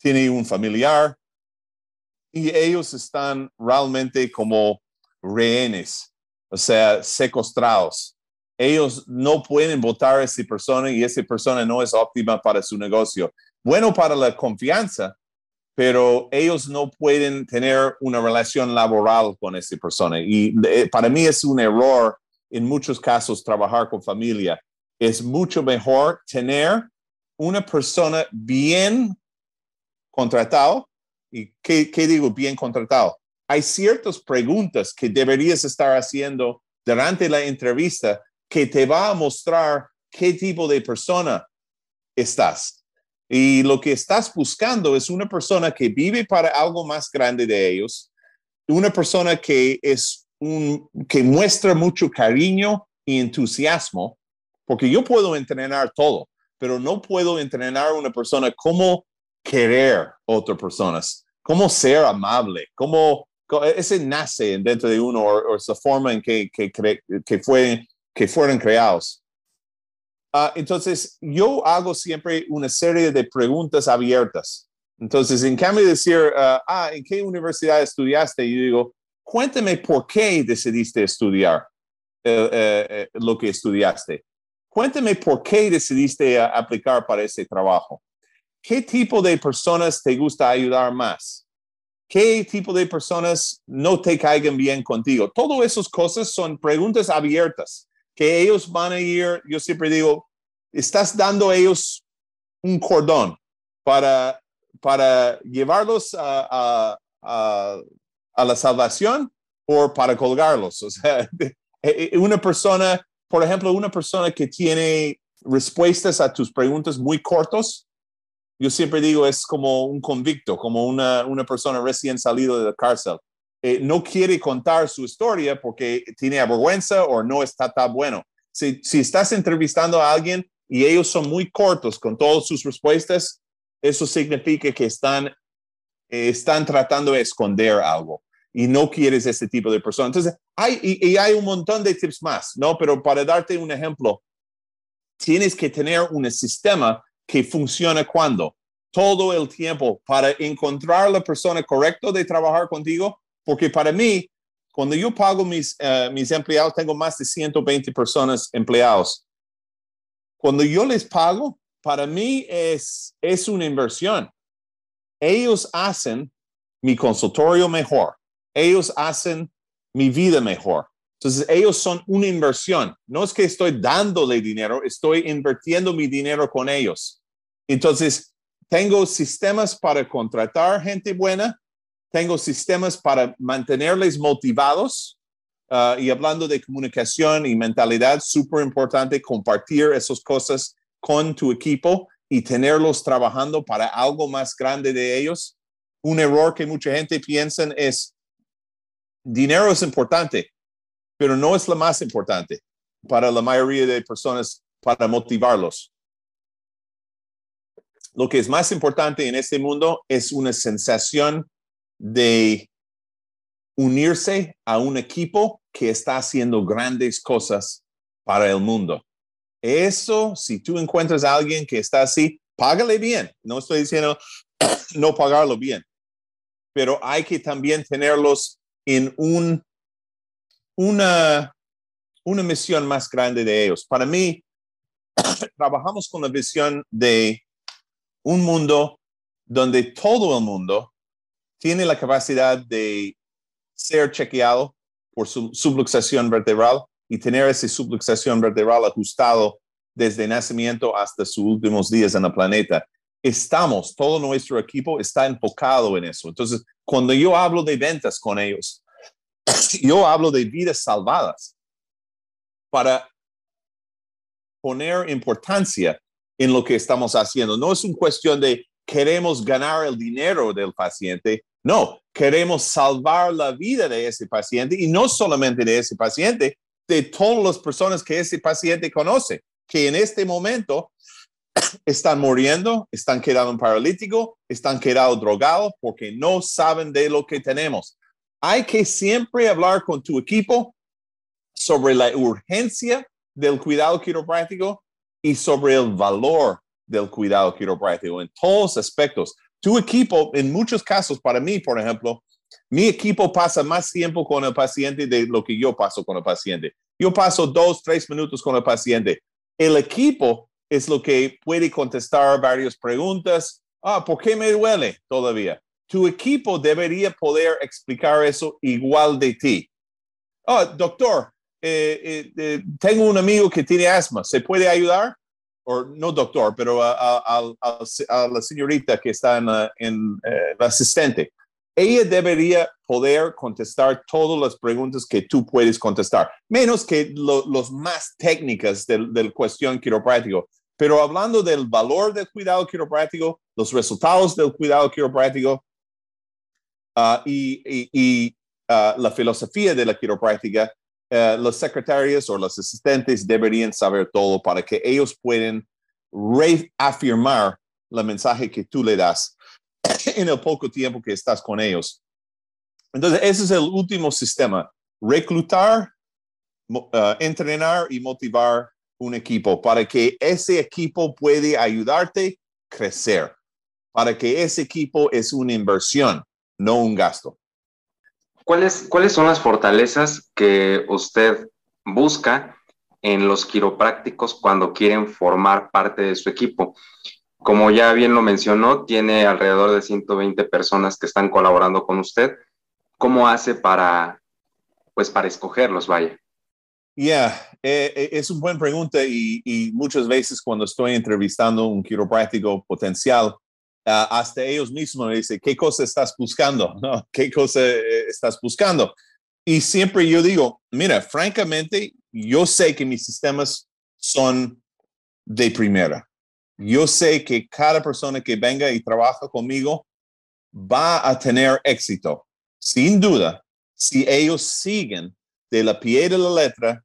Speaker 3: tiene un familiar y ellos están realmente como rehenes, o sea, secuestrados ellos no pueden votar a esa persona y esa persona no es óptima para su negocio. Bueno para la confianza, pero ellos no pueden tener una relación laboral con esa persona. Y eh, para mí es un error en muchos casos trabajar con familia. Es mucho mejor tener una persona bien contratado. ¿Y qué, digo bien contratado? Hay ciertas preguntas que deberías estar haciendo durante la entrevista que te va a mostrar qué tipo de persona estás. Y lo que estás buscando es una persona que vive para algo más grande de ellos, una persona que es un que muestra mucho cariño y entusiasmo, porque yo puedo entrenar todo, pero no puedo entrenar a una persona cómo querer otras personas, cómo ser amable, cómo ese nace dentro de uno o, esa forma en que, que, que fue que fueron creados. Ah, entonces, yo hago siempre una serie de preguntas abiertas. Entonces, en cambio de decir, ah, ah ¿en qué universidad estudiaste? Yo digo, cuéntame por qué decidiste estudiar eh, lo que estudiaste. Cuéntame por qué decidiste aplicar para ese trabajo. ¿Qué tipo de personas te gusta ayudar más? ¿Qué tipo de personas no te caigan bien contigo? Todas esas cosas son preguntas abiertas que ellos van a ir, yo siempre digo, estás dando a ellos un cordón para, para llevarlos a, a, a, la salvación o para colgarlos. O sea, eh, (laughs) eh, una persona, por ejemplo, una persona que tiene respuestas a tus preguntas muy cortos, yo siempre digo es como un convicto, como una, una persona recién salido de la cárcel. Eh, no quiere contar su historia porque tiene vergüenza o no está tan bueno. Si, si estás entrevistando a alguien y ellos son muy cortos con todas sus respuestas, eso significa que están, eh, están tratando de esconder algo y no quieres ese tipo de persona. Entonces, hay, y, y, hay un montón de tips más, ¿no? Pero para darte un ejemplo, tienes que tener un sistema que funcione cuando todo el tiempo para encontrar la persona correcta de trabajar contigo porque para mí, cuando yo pago mis, uh, mis empleados, tengo más de 120 personas empleados. Cuando yo les pago, para mí es, es una inversión. Ellos hacen mi consultorio mejor. Ellos hacen mi vida mejor. Entonces, ellos son una inversión. No es que estoy dándole dinero, estoy invirtiendo mi dinero con ellos. Entonces, tengo sistemas para contratar gente buena, tengo sistemas para mantenerles motivados. Uh, y hablando de comunicación y mentalidad, súper importante compartir esas cosas con tu equipo y tenerlos trabajando para algo más grande de ellos. Un error que mucha gente piensa es, dinero es importante, pero no es lo más importante para la mayoría de personas para motivarlos. Lo que es más importante en este mundo es una sensación de unirse a un equipo que está haciendo grandes cosas para el mundo. Eso, si tú encuentras a alguien que está así, págale bien. No estoy diciendo (coughs) no pagarlo bien, pero hay que también tenerlos en un, una, una misión más grande de ellos. Para mí, (coughs) trabajamos con la visión de un mundo donde todo el mundo tiene la capacidad de ser chequeado por su subluxación vertebral y tener esa subluxación vertebral ajustado desde nacimiento hasta sus últimos días en el planeta. Estamos, todo nuestro equipo está enfocado en eso. Entonces, cuando yo hablo de ventas con ellos, (coughs) yo hablo de vidas salvadas para poner importancia en lo que estamos haciendo. No es una cuestión de queremos ganar el dinero del paciente, no, queremos salvar la vida de ese paciente y no solamente de ese paciente, de todas las personas que ese paciente conoce, que en este momento (coughs) están muriendo, están quedando paralíticos, están quedando drogados porque no saben de lo que tenemos. Hay que siempre hablar con tu equipo sobre la urgencia del cuidado quiropráctico y sobre el valor del cuidado quiropráctico en todos aspectos tu equipo, en muchos casos, para mí, por ejemplo, mi equipo pasa más tiempo con el paciente de lo que yo paso con el paciente. Yo paso dos, tres minutos con el paciente. El equipo es lo que puede contestar varias preguntas. Ah, ¿por qué me duele todavía? Tu equipo debería poder explicar eso igual de ti. Ah, doctor, eh, eh, eh, tengo un amigo que tiene asma, ¿se puede ayudar? O no doctor, pero a, la señorita que está en, en la asistente. Ella debería poder contestar todas las preguntas que tú puedes contestar, menos que los más técnicas del, del cuestión quiropráctico. Pero hablando del valor del cuidado quiropráctico, los resultados del cuidado quiropráctico ah, y, y, ah, la filosofía de la quiropráctica, uh, los secretarios o los asistentes deberían saber todo para que ellos puedan reafirmar el mensaje que tú le das (coughs) en el poco tiempo que estás con ellos. Entonces, ese es el último sistema, reclutar, entrenar y motivar un equipo para que ese equipo puede ayudarte a crecer, para que ese equipo es una inversión, no un gasto.
Speaker 2: ¿Cuáles, ¿Cuáles son las fortalezas que usted busca en los quiroprácticos cuando quieren formar parte de su equipo? Como ya bien lo mencionó, tiene alrededor de 120 personas que están colaborando con usted. ¿Cómo hace para, pues, para escogerlos, vaya?
Speaker 3: Ya, eh, eh, es una buena pregunta y, y, muchas veces cuando estoy entrevistando un quiropráctico potencial, hasta ellos mismos me dicen, ¿qué cosa estás buscando? (laughs) ¿No? ¿Qué cosa eh, estás buscando? Y siempre yo digo, mira, francamente, yo sé que mis sistemas son de primera. Yo sé que cada persona que venga y trabaja conmigo va a tener éxito, sin duda, si ellos siguen de la pie de la letra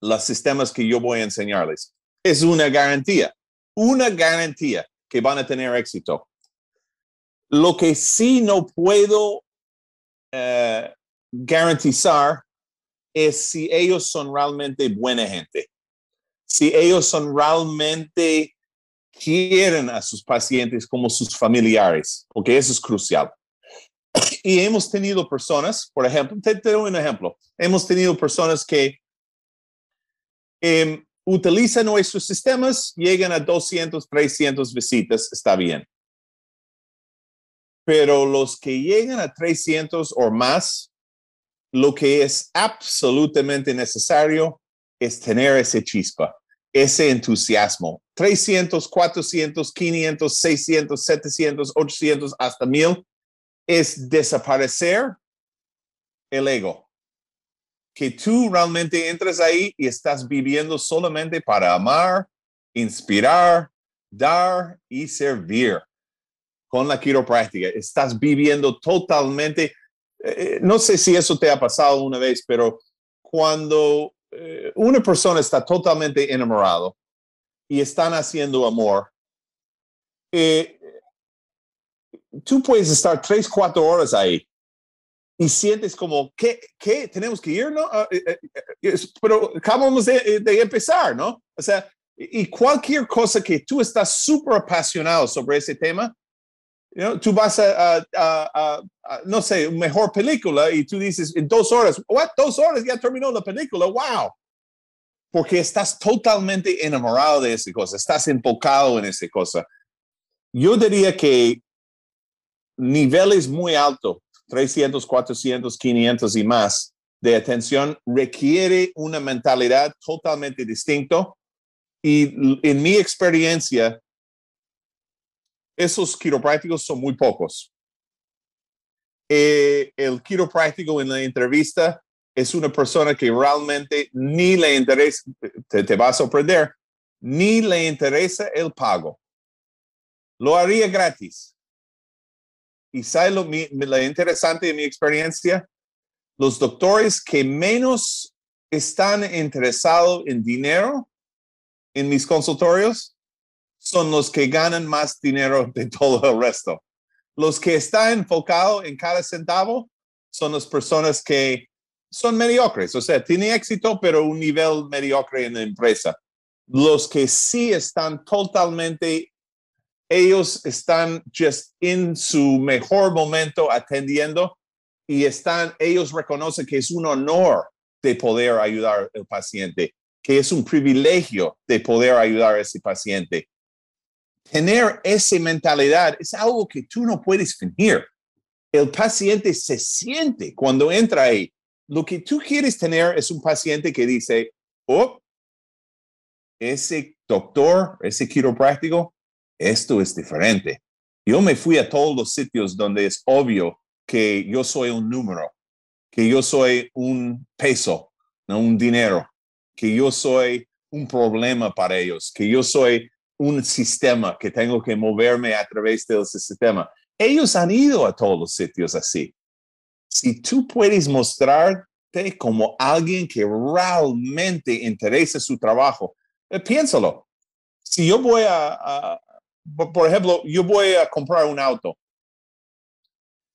Speaker 3: los sistemas que yo voy a enseñarles. Es una garantía, una garantía que van a tener éxito. Lo que sí no puedo eh, garantizar es si ellos son realmente buena gente, si ellos son realmente quieren a sus pacientes como sus familiares, porque eso es crucial. Y hemos tenido personas, por ejemplo, te, doy un ejemplo, hemos tenido personas que eh, utilizan nuestros sistemas, llegan a 200, 300 visitas, está bien. Pero los que llegan a 300 o más, lo que es absolutamente necesario es tener ese chispa, ese entusiasmo. 300, 400, 500, 600, 700, 800, hasta 1000 es desaparecer el ego que tú realmente entres ahí y estás viviendo solamente para amar, inspirar, dar y servir con la quiropráctica. Estás viviendo totalmente, eh, no sé si eso te ha pasado una vez, pero cuando eh, una persona está totalmente enamorado y están haciendo amor, eh, tú puedes estar tres, cuatro horas ahí y sientes como, ¿qué? ¿Qué? ¿Tenemos que ir? ¿no? Ah, eh, eh, eh, pero acabamos de, de, empezar, ¿no? O sea, y cualquier cosa que tú estás súper apasionado sobre ese tema, you tú vas a, a, a, no sé, mejor película y tú dices, en dos horas, ¿what? Dos horas ya terminó la película, wow. Porque estás totalmente enamorado de esa cosa, estás enfocado en esa cosa. Yo diría que niveles muy altos 300, 400, 500 y más de atención requiere una mentalidad totalmente distinta. Y en mi experiencia, esos quiroprácticos son muy pocos. Eh, el quiropráctico en la entrevista es una persona que realmente ni le interesa, te, te a sorprender, ni le interesa el pago. Lo haría gratis y sabe lo, interesante de mi experiencia, los doctores que menos están interesados en dinero en mis consultorios son los que ganan más dinero de todo el resto. Los que están enfocados en cada centavo son las personas que son mediocres, o sea, tienen éxito, pero un nivel mediocre en la empresa. Los que sí están totalmente ellos están just en su mejor momento atendiendo y están, ellos reconocen que es un honor de poder ayudar al paciente, que es un privilegio de poder ayudar a ese paciente. Tener esa mentalidad es algo que tú no puedes fingir. El paciente se siente cuando entra ahí. Lo que tú quieres tener es un paciente que dice, oh, ese doctor, ese quiropráctico, esto es diferente. Yo me fui a todos los sitios donde es obvio que yo soy un número, que yo soy un peso, no un dinero, que yo soy un problema para ellos, que yo soy un sistema, que tengo que moverme a través de ese sistema. Ellos han ido a todos los sitios así. Si tú puedes mostrarte como alguien que realmente interesa su trabajo, eh, piénsalo. Si yo voy a, por ejemplo, yo voy a comprar un auto.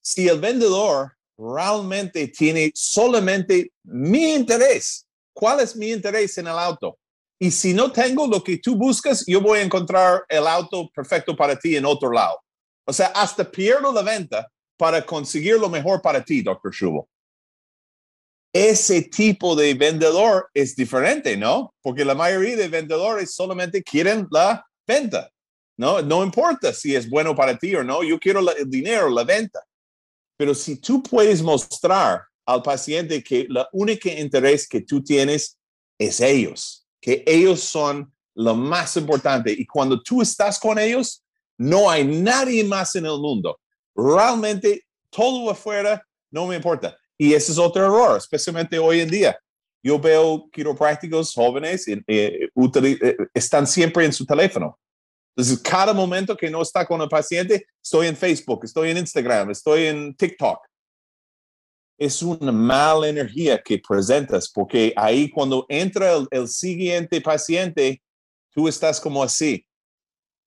Speaker 3: Si el vendedor realmente tiene solamente mi interés, ¿cuál es mi interés en el auto? Y si no tengo lo que tú buscas, yo voy a encontrar el auto perfecto para ti en otro lado. O sea, hasta pierdo la venta para conseguir lo mejor para ti, doctor Schubo ese tipo de vendedor es diferente, ¿no? Porque la mayoría de vendedores solamente quieren la venta, ¿no? No importa si es bueno para ti o no, yo quiero el dinero, la venta. Pero si tú puedes mostrar al paciente que la única interés que tú tienes es ellos, que ellos son lo más importante y cuando tú estás con ellos, no hay nadie más en el mundo. Realmente todo afuera no me importa y ese es otro error, especialmente hoy en día. Yo veo quiroprácticos jóvenes eh, eh, están siempre en su teléfono. Entonces, cada momento que no está con el paciente, estoy en Facebook, estoy en Instagram, estoy en TikTok. Es una mala energía que presentas porque ahí cuando entra el, el siguiente paciente, tú estás como así.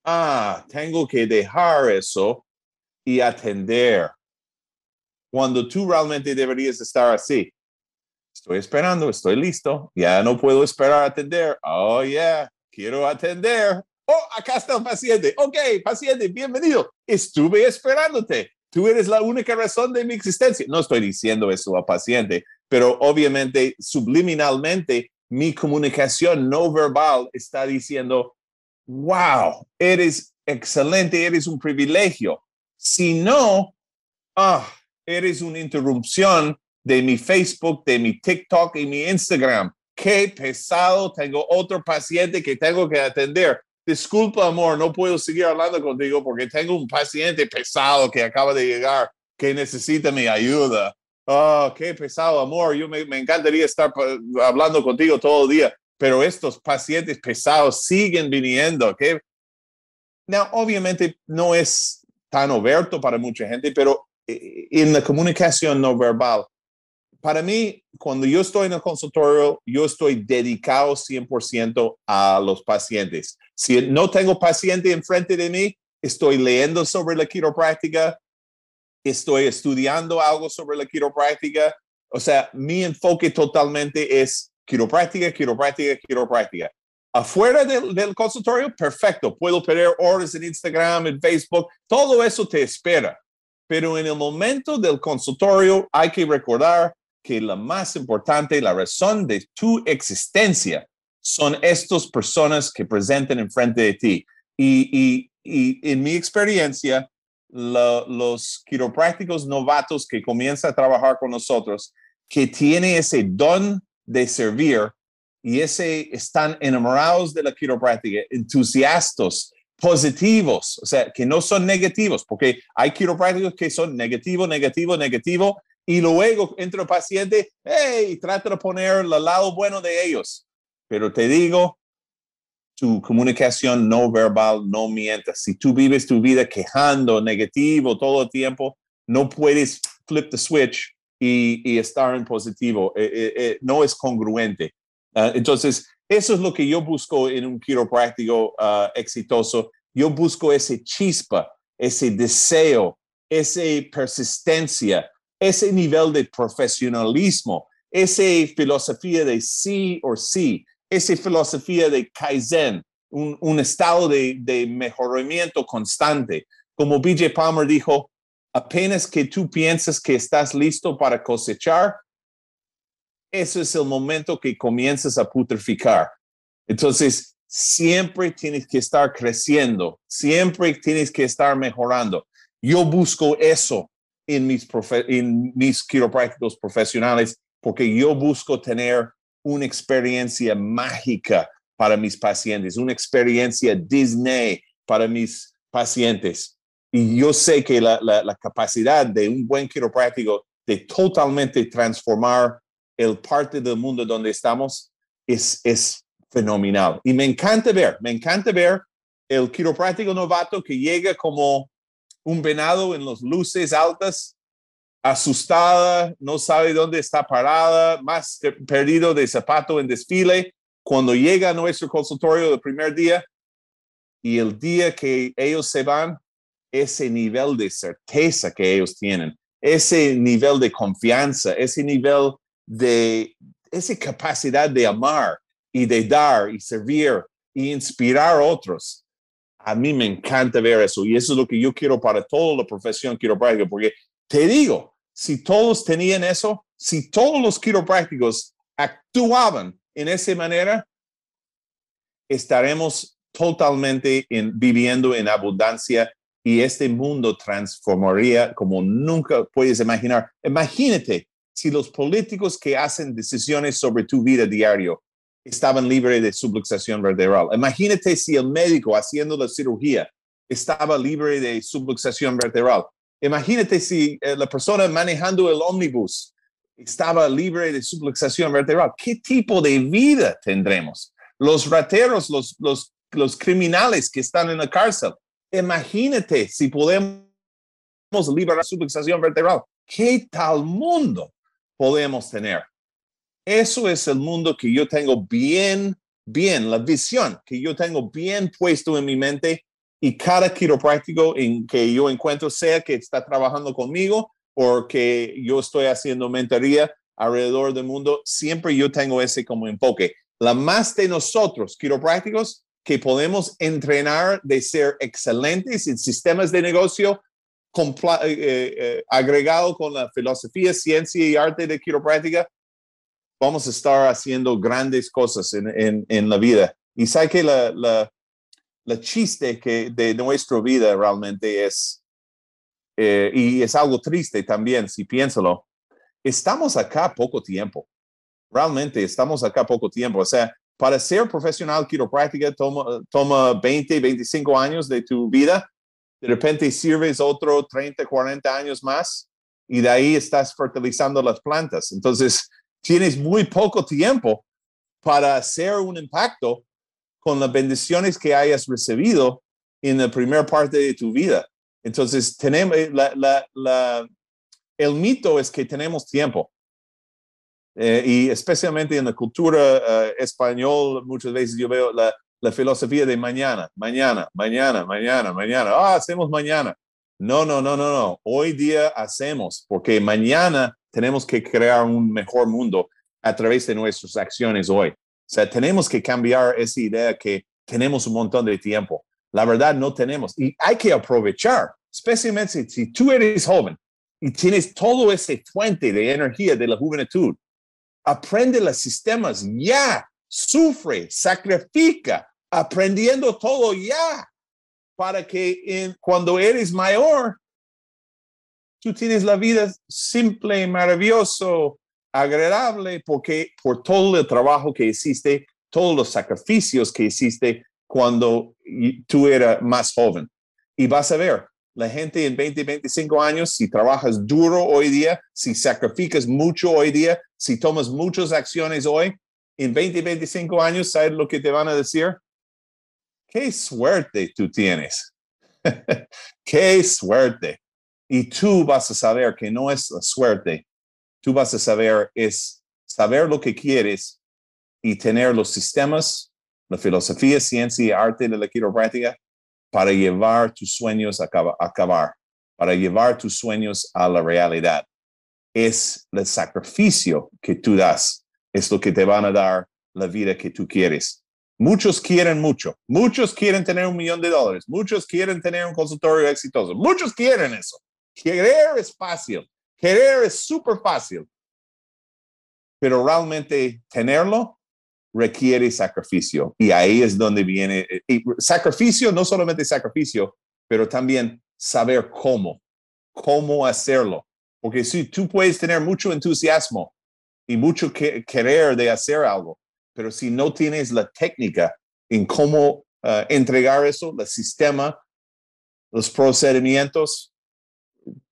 Speaker 3: Ah, tengo que dejar eso y atender cuando tú realmente deberías estar así. Estoy esperando, estoy listo, ya no puedo esperar a atender. Oh, yeah, quiero atender. Oh, acá está el paciente. Ok, paciente, bienvenido. Estuve esperándote. Tú eres la única razón de mi existencia. No estoy diciendo eso al paciente, pero obviamente subliminalmente mi comunicación no verbal está diciendo, wow, eres excelente, eres un privilegio. Si no, ah, eres una interrupción de mi Facebook, de mi TikTok y mi Instagram. Qué pesado, tengo otro paciente que tengo que atender. Disculpa, amor, no puedo seguir hablando contigo porque tengo un paciente pesado que acaba de llegar que necesita mi ayuda. Oh, qué pesado, amor. Yo me, encantaría estar hablando contigo todo el día, pero estos pacientes pesados siguen viniendo. ¿okay? Now, obviamente no es tan abierto para mucha gente, pero eh, en la comunicación no verbal. Para mí, cuando yo estoy en el consultorio, yo estoy dedicado 100% a los pacientes. Si no tengo paciente enfrente de mí, estoy leyendo sobre la quiropráctica, estoy estudiando algo sobre la quiropráctica. O sea, mi enfoque totalmente es quiropráctica, quiropráctica, quiropráctica. Afuera del, del consultorio, perfecto. Puedo pedir horas en Instagram, en Facebook. Todo eso te espera. Pero en el momento del consultorio hay que recordar que la más importante, la razón de tu existencia son estas personas que presenten enfrente de ti. Y, en mi experiencia, los quiroprácticos novatos que comienzan a trabajar con nosotros, que tienen ese don de servir y ese están enamorados de la quiropráctica, entusiastas positivos, o sea, que no son negativos, porque hay quiroprácticos que son negativo, negativo, negativo, y luego entra el paciente, hey, trata de poner el lado bueno de ellos. Pero te digo, tu comunicación no verbal no mienta. Si tú vives tu vida quejando, negativo todo el tiempo, no puedes flip the switch y, estar en positivo. Eh, eh, eh, no es congruente. Ah, entonces, eso es lo que yo busco en un quiropráctico uh, exitoso. Yo busco ese chispa, ese deseo, esa persistencia, ese nivel de profesionalismo, esa filosofía de sí o sí, esa filosofía de Kaizen, un, estado de, mejoramiento constante. Como BJ Palmer dijo, apenas que tú piensas que estás listo para cosechar, eso es el momento que comienzas a putrificar. Entonces, siempre tienes que estar creciendo, siempre tienes que estar mejorando. Yo busco eso en mis, en mis quiroprácticos profesionales porque yo busco tener una experiencia mágica para mis pacientes, una experiencia Disney para mis pacientes. Y yo sé que la, la, capacidad de un buen quiropráctico de totalmente transformar el parte del mundo donde estamos es, es fenomenal. Y me encanta ver, me encanta ver el quiropráctico novato que llega como un venado en las luces altas, asustada, no sabe dónde está parada, más perdido de zapato en desfile. Cuando llega a nuestro consultorio el primer día y el día que ellos se van, ese nivel de certeza que ellos tienen, ese nivel de confianza, ese nivel de, esa capacidad de amar y de dar y servir y inspirar a otros. A mí me encanta ver eso y eso es lo que yo quiero para toda la profesión quiropráctica, porque te digo, si todos tenían eso, si todos los quiroprácticos actuaban en esa manera, estaremos totalmente viviendo en abundancia y este mundo transformaría como nunca puedes imaginar. Imagínate si los políticos que hacen decisiones sobre tu vida diario estaban libres de subluxación vertebral. Imagínate si el médico haciendo la cirugía estaba libre de subluxación vertebral. Imagínate si eh, la persona manejando el ómnibus estaba libre de subluxación vertebral. ¿Qué tipo de vida tendremos? Los rateros, los, los, criminales que están en la cárcel. Imagínate si podemos liberar subluxación vertebral. ¿Qué tal mundo podemos tener? Eso es el mundo que yo tengo bien, bien, la visión que yo tengo bien puesto en mi mente y cada quiropráctico en que yo encuentro, sea que está trabajando conmigo o que yo estoy haciendo mentoría alrededor del mundo, siempre yo tengo ese como enfoque. La más de nosotros, quiroprácticos, que podemos entrenar de ser excelentes en sistemas de negocio eh, eh, agregado con la filosofía, ciencia y arte de quiropráctica, vamos a estar haciendo grandes cosas en, en, la vida. Y sabe que la, la, la, chiste que de nuestra vida realmente es, y es algo triste también, si piénsalo, estamos acá poco tiempo. Realmente estamos acá poco tiempo. O sea, para ser profesional quiropráctica toma, toma 20, 25 años de tu vida. De repente sirves otro 30, 40 años más y de ahí estás fertilizando las plantas. Entonces, tienes muy poco tiempo para hacer un impacto con las bendiciones que hayas recibido en la primera parte de tu vida. Entonces, tenemos, la, el mito es que tenemos tiempo. Eh, y especialmente en la cultura uh, español, muchas veces yo veo la, la, filosofía de mañana, mañana, mañana, mañana, mañana. Ah, hacemos mañana. No, no, no, no, no. Hoy día hacemos, porque mañana tenemos que crear un mejor mundo a través de nuestras acciones hoy. O sea, tenemos que cambiar esa idea que tenemos un montón de tiempo. La verdad, no tenemos. Y hay que aprovechar, especialmente si tú eres joven y tienes todo ese fuente de energía de la juventud aprende los sistemas ya, sufre, sacrifica, aprendiendo todo ya, para que cuando eres mayor, tú tienes la vida simple, maravilloso, agradable, porque por todo el trabajo que hiciste, todos los sacrificios que hiciste cuando tú eras más joven. Y vas a ver, la gente en 20, 25 años, si trabajas duro hoy día, si sacrificas mucho hoy día, si tomas muchas acciones hoy, en 20, 25 años, ¿sabes lo que te van a decir? Qué suerte tú tienes. (laughs) Qué suerte. Y tú vas a saber que no es la suerte. Tú vas a saber es saber lo que quieres y tener los sistemas, la filosofía, ciencia y arte de la quiropráctica para llevar tus sueños a acabar, para llevar tus sueños a la realidad. Es el sacrificio que tú das, es lo que te van a dar la vida que tú quieres. Muchos quieren mucho, muchos quieren tener un millón de dólares, muchos quieren tener un consultorio exitoso, muchos quieren eso. Querer es fácil, querer es súper fácil. pero realmente tenerlo requiere sacrificio. Y ahí es donde viene, y sacrificio, no solamente sacrificio, pero también saber cómo, cómo hacerlo. Porque si tú puedes tener mucho entusiasmo y mucho que, querer de hacer algo, pero si no tienes la técnica en cómo uh, entregar eso, el sistema, los procedimientos,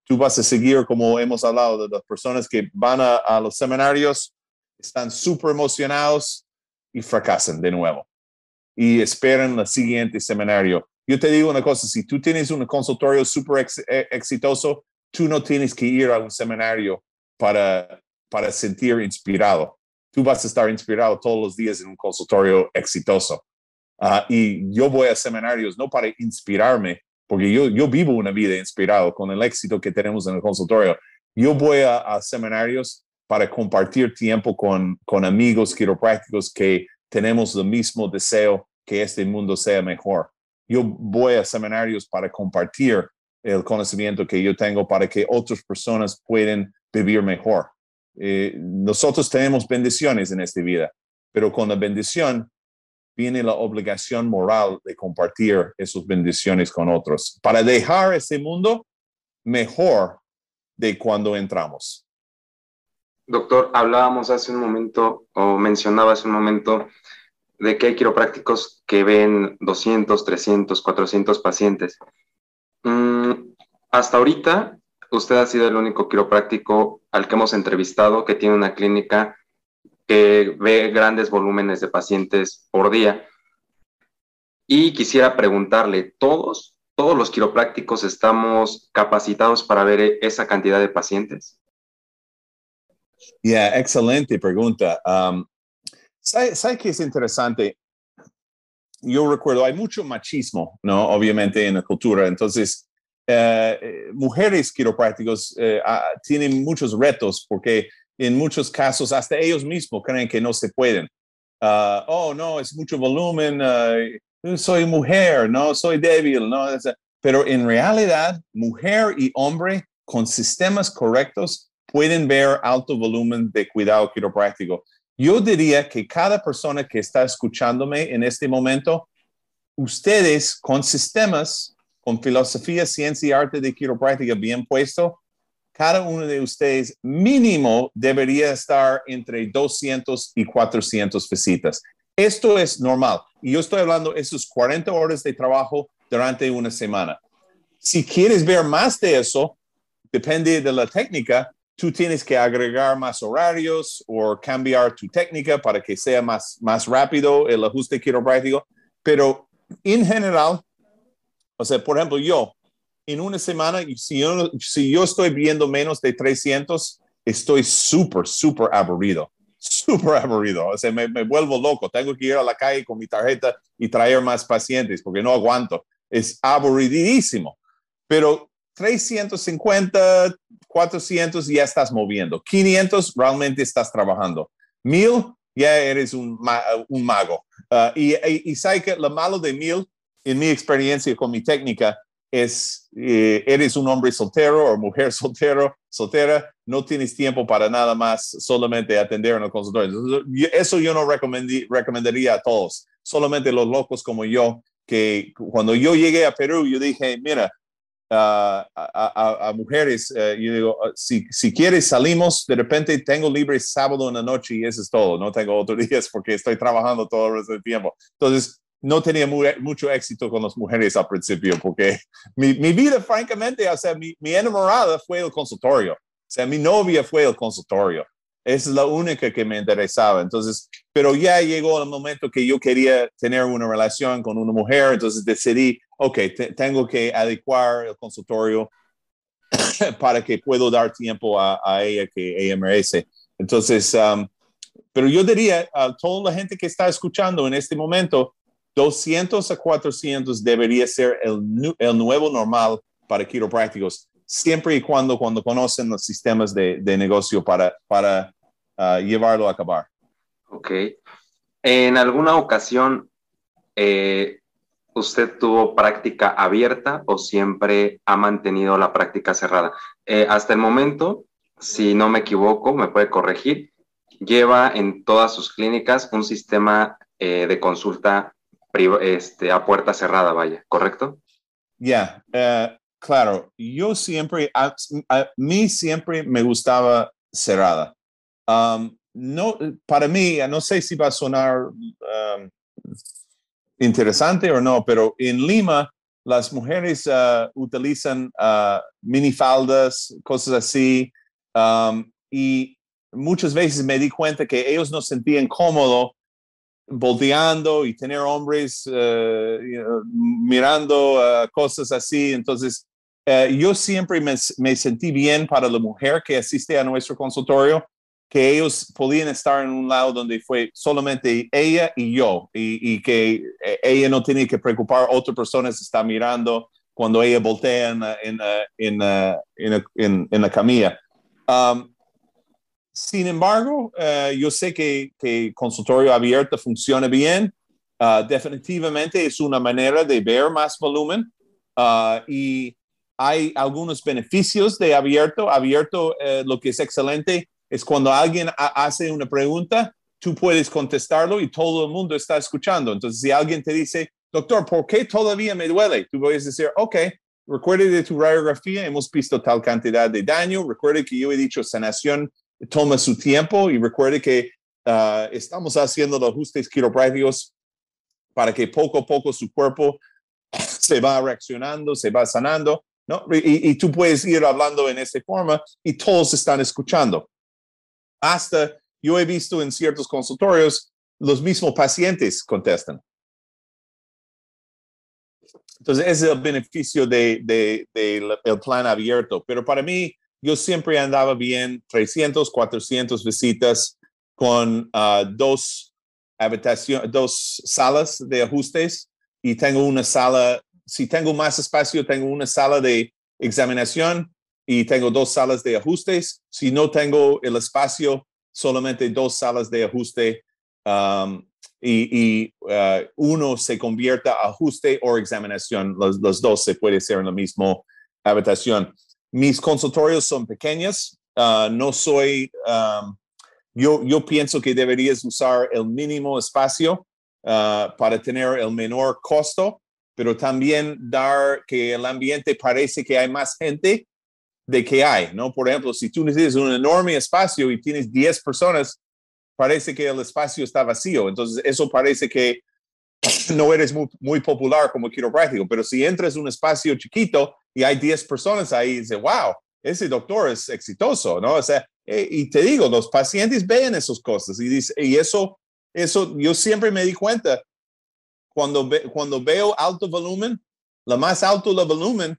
Speaker 3: tú vas a seguir, como hemos hablado, de las personas que van a, los seminarios, están súper emocionados y fracasan de nuevo y esperan el siguiente seminario. Yo te digo una cosa, si tú tienes un consultorio súper eh, exitoso, tú no tienes que ir a un seminario para, para sentir inspirado. Tú vas a estar inspirado todos los días en un consultorio exitoso. Uh, y yo voy a seminarios no para inspirarme, porque yo, yo vivo una vida inspirado con el éxito que tenemos en el consultorio. Yo voy a, a seminarios para compartir tiempo con, con amigos quiroprácticos que tenemos el mismo deseo que este mundo sea mejor. Yo voy a seminarios para compartir el conocimiento que yo tengo para que otras personas puedan vivir mejor. Eh, nosotros tenemos bendiciones en esta vida, pero con la bendición viene la obligación moral de compartir esas bendiciones con otros para dejar este mundo mejor de cuando entramos.
Speaker 2: Doctor, hablábamos hace un momento o mencionaba hace un momento de que hay quiroprácticos que ven 200, 300, 400 pacientes. Mm, hasta ahorita, usted ha sido el único quiropráctico al que hemos entrevistado que tiene una clínica que ve grandes volúmenes de pacientes por día. Y quisiera preguntarle, ¿todos, todos los quiroprácticos estamos capacitados para ver esa cantidad de pacientes?
Speaker 3: Ya, excelente pregunta. Um, ¿Sabes sabe es interesante? Yo recuerdo, hay mucho machismo, ¿no? Obviamente en la cultura. Entonces, eh, eh, mujeres quiroprácticos eh, ah, tienen muchos retos porque en muchos casos hasta ellos mismos creen que no se pueden. Uh, oh, no, es mucho volumen, uh, soy mujer, no, soy débil, no. Pero en realidad, mujer y hombre con sistemas correctos pueden ver alto volumen de cuidado quiropráctico. Yo diría que cada persona que está escuchándome en este momento, ustedes con sistemas, con filosofía, ciencia y arte de quiropráctica bien puesto, cada uno de ustedes mínimo debería estar entre 200 y 400 visitas. Esto es normal. Y yo estoy hablando de esos 40 horas de trabajo durante una semana. Si quieres ver más de eso, depende de la técnica, tú tienes que agregar más horarios o cambiar tu técnica para que sea más, más rápido el ajuste quiropráctico. Pero en general, o sea, por ejemplo, yo, en una semana, si yo, si yo estoy viendo menos de 300, estoy súper, súper aburrido. Súper aburrido. O sea, me, me vuelvo loco. Tengo que ir a la calle con mi tarjeta y traer más pacientes porque no aguanto. Es aburridísimo. Pero 350, 400 ya estás moviendo. 500 realmente estás trabajando. 1000 ya eres un, un mago. Uh, y, y, y sabes que lo malo de 1000, en mi experiencia con mi técnica, es eh, eres un hombre soltero o mujer (laughs) soltero, soltera, no tienes tiempo para nada más, solamente atender en el consultorio. Eso yo no recomendaría a todos, solamente los locos como yo, que cuando yo llegué a Perú, yo dije, mira, a, mujeres, yo digo, ah, si, si quieres salimos, de repente tengo libre sábado en la noche y eso es todo, no tengo otros (laughs) días porque estoy trabajando todo el tiempo. Entonces, no tenía mucho éxito con las mujeres al principio porque mi, vida, francamente, o sea, mi, mi enamorada fue el consultorio, o sea, mi novia fue el consultorio. Esa es la única que me interesaba. Entonces, pero ya llegó el momento que yo quería tener una relación con una mujer, entonces decidí, ok, tengo que adecuar el consultorio (coughs) para que puedo dar tiempo a, ella que ella merece. Entonces, um, pero yo diría a toda la gente que está escuchando en este momento, 200 a 400 debería ser el, el nuevo normal para quiroprácticos siempre y cuando, cuando conocen los sistemas de, de negocio para, para uh, llevarlo a acabar.
Speaker 2: Ok. En alguna ocasión, eh, ¿usted tuvo práctica abierta o siempre ha mantenido la práctica cerrada? Eh, hasta el momento, si no me equivoco, me puede corregir, lleva en todas sus clínicas un sistema eh, de consulta este, a puerta cerrada, vaya, ¿correcto?
Speaker 3: Ya, eh, claro, yo siempre, a, mí siempre me gustaba cerrada. Um, no, para mí, no sé si va a sonar um, interesante o no, pero en Lima las mujeres uh, utilizan uh, minifaldas, cosas así, um, y muchas veces me di cuenta que ellos no sentían cómodo volteando y tener hombres uh, mirando cosas así. Entonces, yo siempre me, me, sentí bien para la mujer que asiste a nuestro consultorio que ellos podían estar en un lado donde fue solamente ella y yo, y, que eh, ella no tenía que preocupar, otra persona se está mirando cuando ella voltea en, en, en, en la camilla. Um, sin embargo, eh, yo sé que, que consultorio abierto funciona bien. Uh, definitivamente es una manera de ver más volumen uh, y hay algunos beneficios de abierto. Abierto, eh, lo que es excelente es cuando alguien hace una pregunta, tú puedes contestarlo y todo el mundo está escuchando. Entonces, si alguien te dice, doctor, ¿por qué todavía me duele? Tú puedes decir, ok, recuerde de tu radiografía, hemos visto tal cantidad de daño, recuerde que yo he dicho sanación toma su tiempo y recuerde que uh, estamos haciendo los ajustes quiroprácticos para que poco a poco su cuerpo (laughs) se va reaccionando, se va sanando, ¿no? Y, tú puedes ir hablando en esta forma y todos están escuchando hasta yo he visto en ciertos consultorios, los mismos pacientes contestan. Entonces, es el beneficio del de, de, plan abierto. Pero para mí, yo siempre andaba bien 300, 400 visitas con uh, dos habitaciones, dos salas de ajustes y tengo una sala, si tengo más espacio, tengo una sala de examinación y tengo dos salas de ajustes. Si no tengo el espacio, solamente dos salas de ajuste um, y, uh, uno se convierta a ajuste o examinación. Los, dos se puede hacer en la misma habitación. Mis consultorios son pequeños. Uh, no soy, yo, yo pienso que deberías usar el mínimo espacio uh, para tener el menor costo, pero también dar que el ambiente parece que hay más gente de que hay, ¿no? Por ejemplo, si tú necesitas un enorme espacio y tienes 10 personas, parece que el espacio está vacío. Entonces, eso parece que (clears throat) no eres muy, muy popular como quiropráctico, pero si entras en un espacio chiquito y hay 10 personas ahí, dice, wow, ese doctor es exitoso, ¿no? O sea, eh, y te digo, los pacientes ven esas cosas y, dice, y eso, eso yo siempre me di cuenta cuando, cuando veo alto volumen, la más alto el volumen,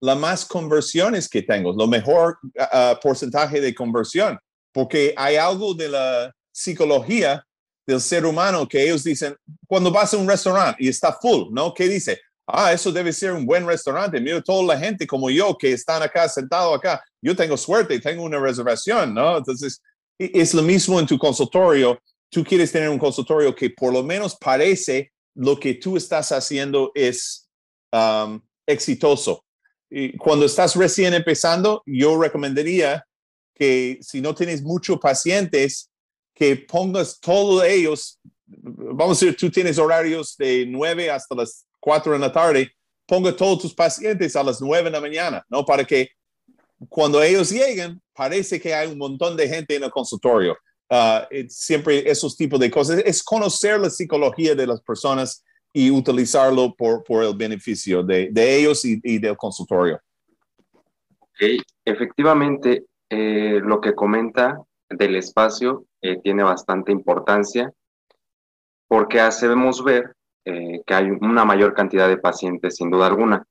Speaker 3: la más conversiones que tengo, lo mejor uh, porcentaje de conversión, porque hay algo de la psicología del ser humano que ellos dicen, cuando vas a un restaurante y está full, ¿no? ¿Qué dice? Ah, eso debe ser un buen restaurante. Mira toda la gente como yo que están acá sentado acá. Yo tengo suerte, tengo una reservación, ¿no? Entonces, es lo mismo en tu consultorio. Tú quieres tener un consultorio que por lo menos parece lo que tú estás haciendo es um, exitoso cuando estás recién empezando, yo recomendaría que si no tienes muchos pacientes, que pongas todos ellos, vamos a decir, tú tienes horarios de 9 hasta las 4 de la tarde, ponga todos tus pacientes a las 9 de la mañana, ¿no? Para que cuando ellos lleguen, parece que hay un montón de gente en el consultorio. Uh, siempre esos tipos de cosas. Es conocer la psicología de las personas y utilizarlo por, por el beneficio de, de ellos y, y, del consultorio.
Speaker 2: Okay. Efectivamente, eh, lo que comenta del espacio eh, tiene bastante importancia porque hacemos ver eh, que hay una mayor cantidad de pacientes, sin duda alguna.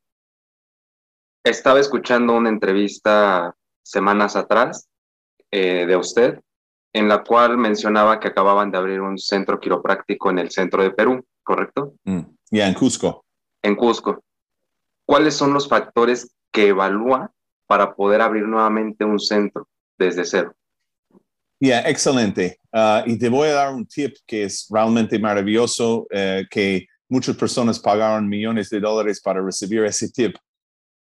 Speaker 2: Estaba escuchando una entrevista semanas atrás de usted, en la cual mencionaba que acababan de abrir un centro quiropráctico en el centro de Perú. ¿correcto?
Speaker 3: Mm, ya, en Cusco.
Speaker 2: En Cusco. ¿Cuáles son los factores que evalúa para poder abrir nuevamente un centro desde cero?
Speaker 3: Ya, excelente. Ah, y te voy a dar un tip que es realmente maravilloso, eh, que muchas personas pagaron millones de dólares para recibir ese tip.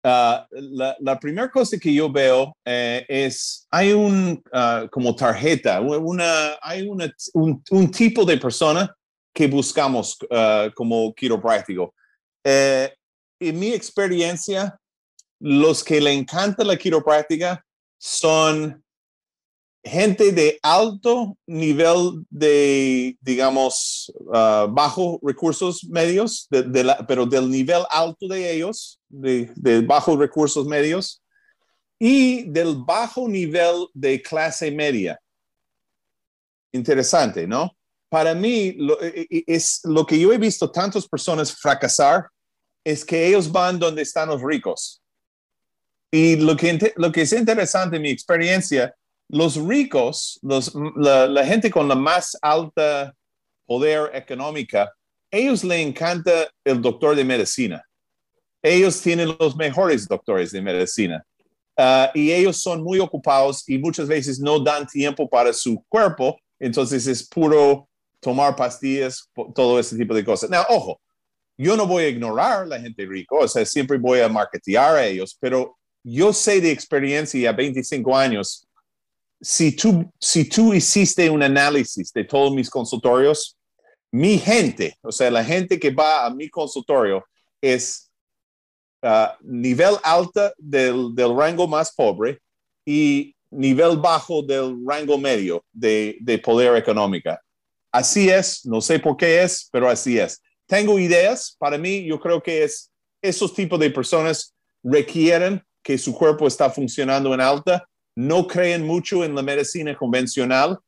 Speaker 3: Ah, la, primera cosa que yo veo eh, es, hay un, ah, como tarjeta, una, hay una, un, tipo de persona que buscamos uh, como quiropráctico. Eh, en mi experiencia, los que le encanta la quiropráctica son gente de alto nivel de, digamos, uh, bajo recursos medios, pero del nivel alto de ellos, de, de bajos recursos medios, y del bajo nivel de clase media. Interesante, ¿no? Para mí, lo, e, e, es lo que yo he visto tantas personas fracasar, es que ellos van donde están los ricos. Y lo que, lo que es interesante en mi experiencia los ricos, la, gente con la más alta poder económica, ellos le encanta el doctor de medicina. Ellos tienen los mejores doctores de medicina. Ah, y ellos son muy ocupados y muchas veces no dan tiempo para su cuerpo, entonces es puro tomar pastillas, todo ese tipo de cosas. Now, ojo, yo no voy a ignorar la gente rica, o sea, siempre voy a marketear a ellos, pero yo sé de experiencia a 25 años si tú, si tú hiciste un análisis de todos mis consultorios, mi gente, o sea, la gente que va a mi consultorio es uh, nivel del, del, rango más pobre y nivel bajo del rango medio de, de poder económica. Así es, no sé por qué es, pero así es. Tengo ideas, para mí yo creo que es esos tipos de personas requieren que su cuerpo está funcionando en alta no creen mucho en la medicina convencional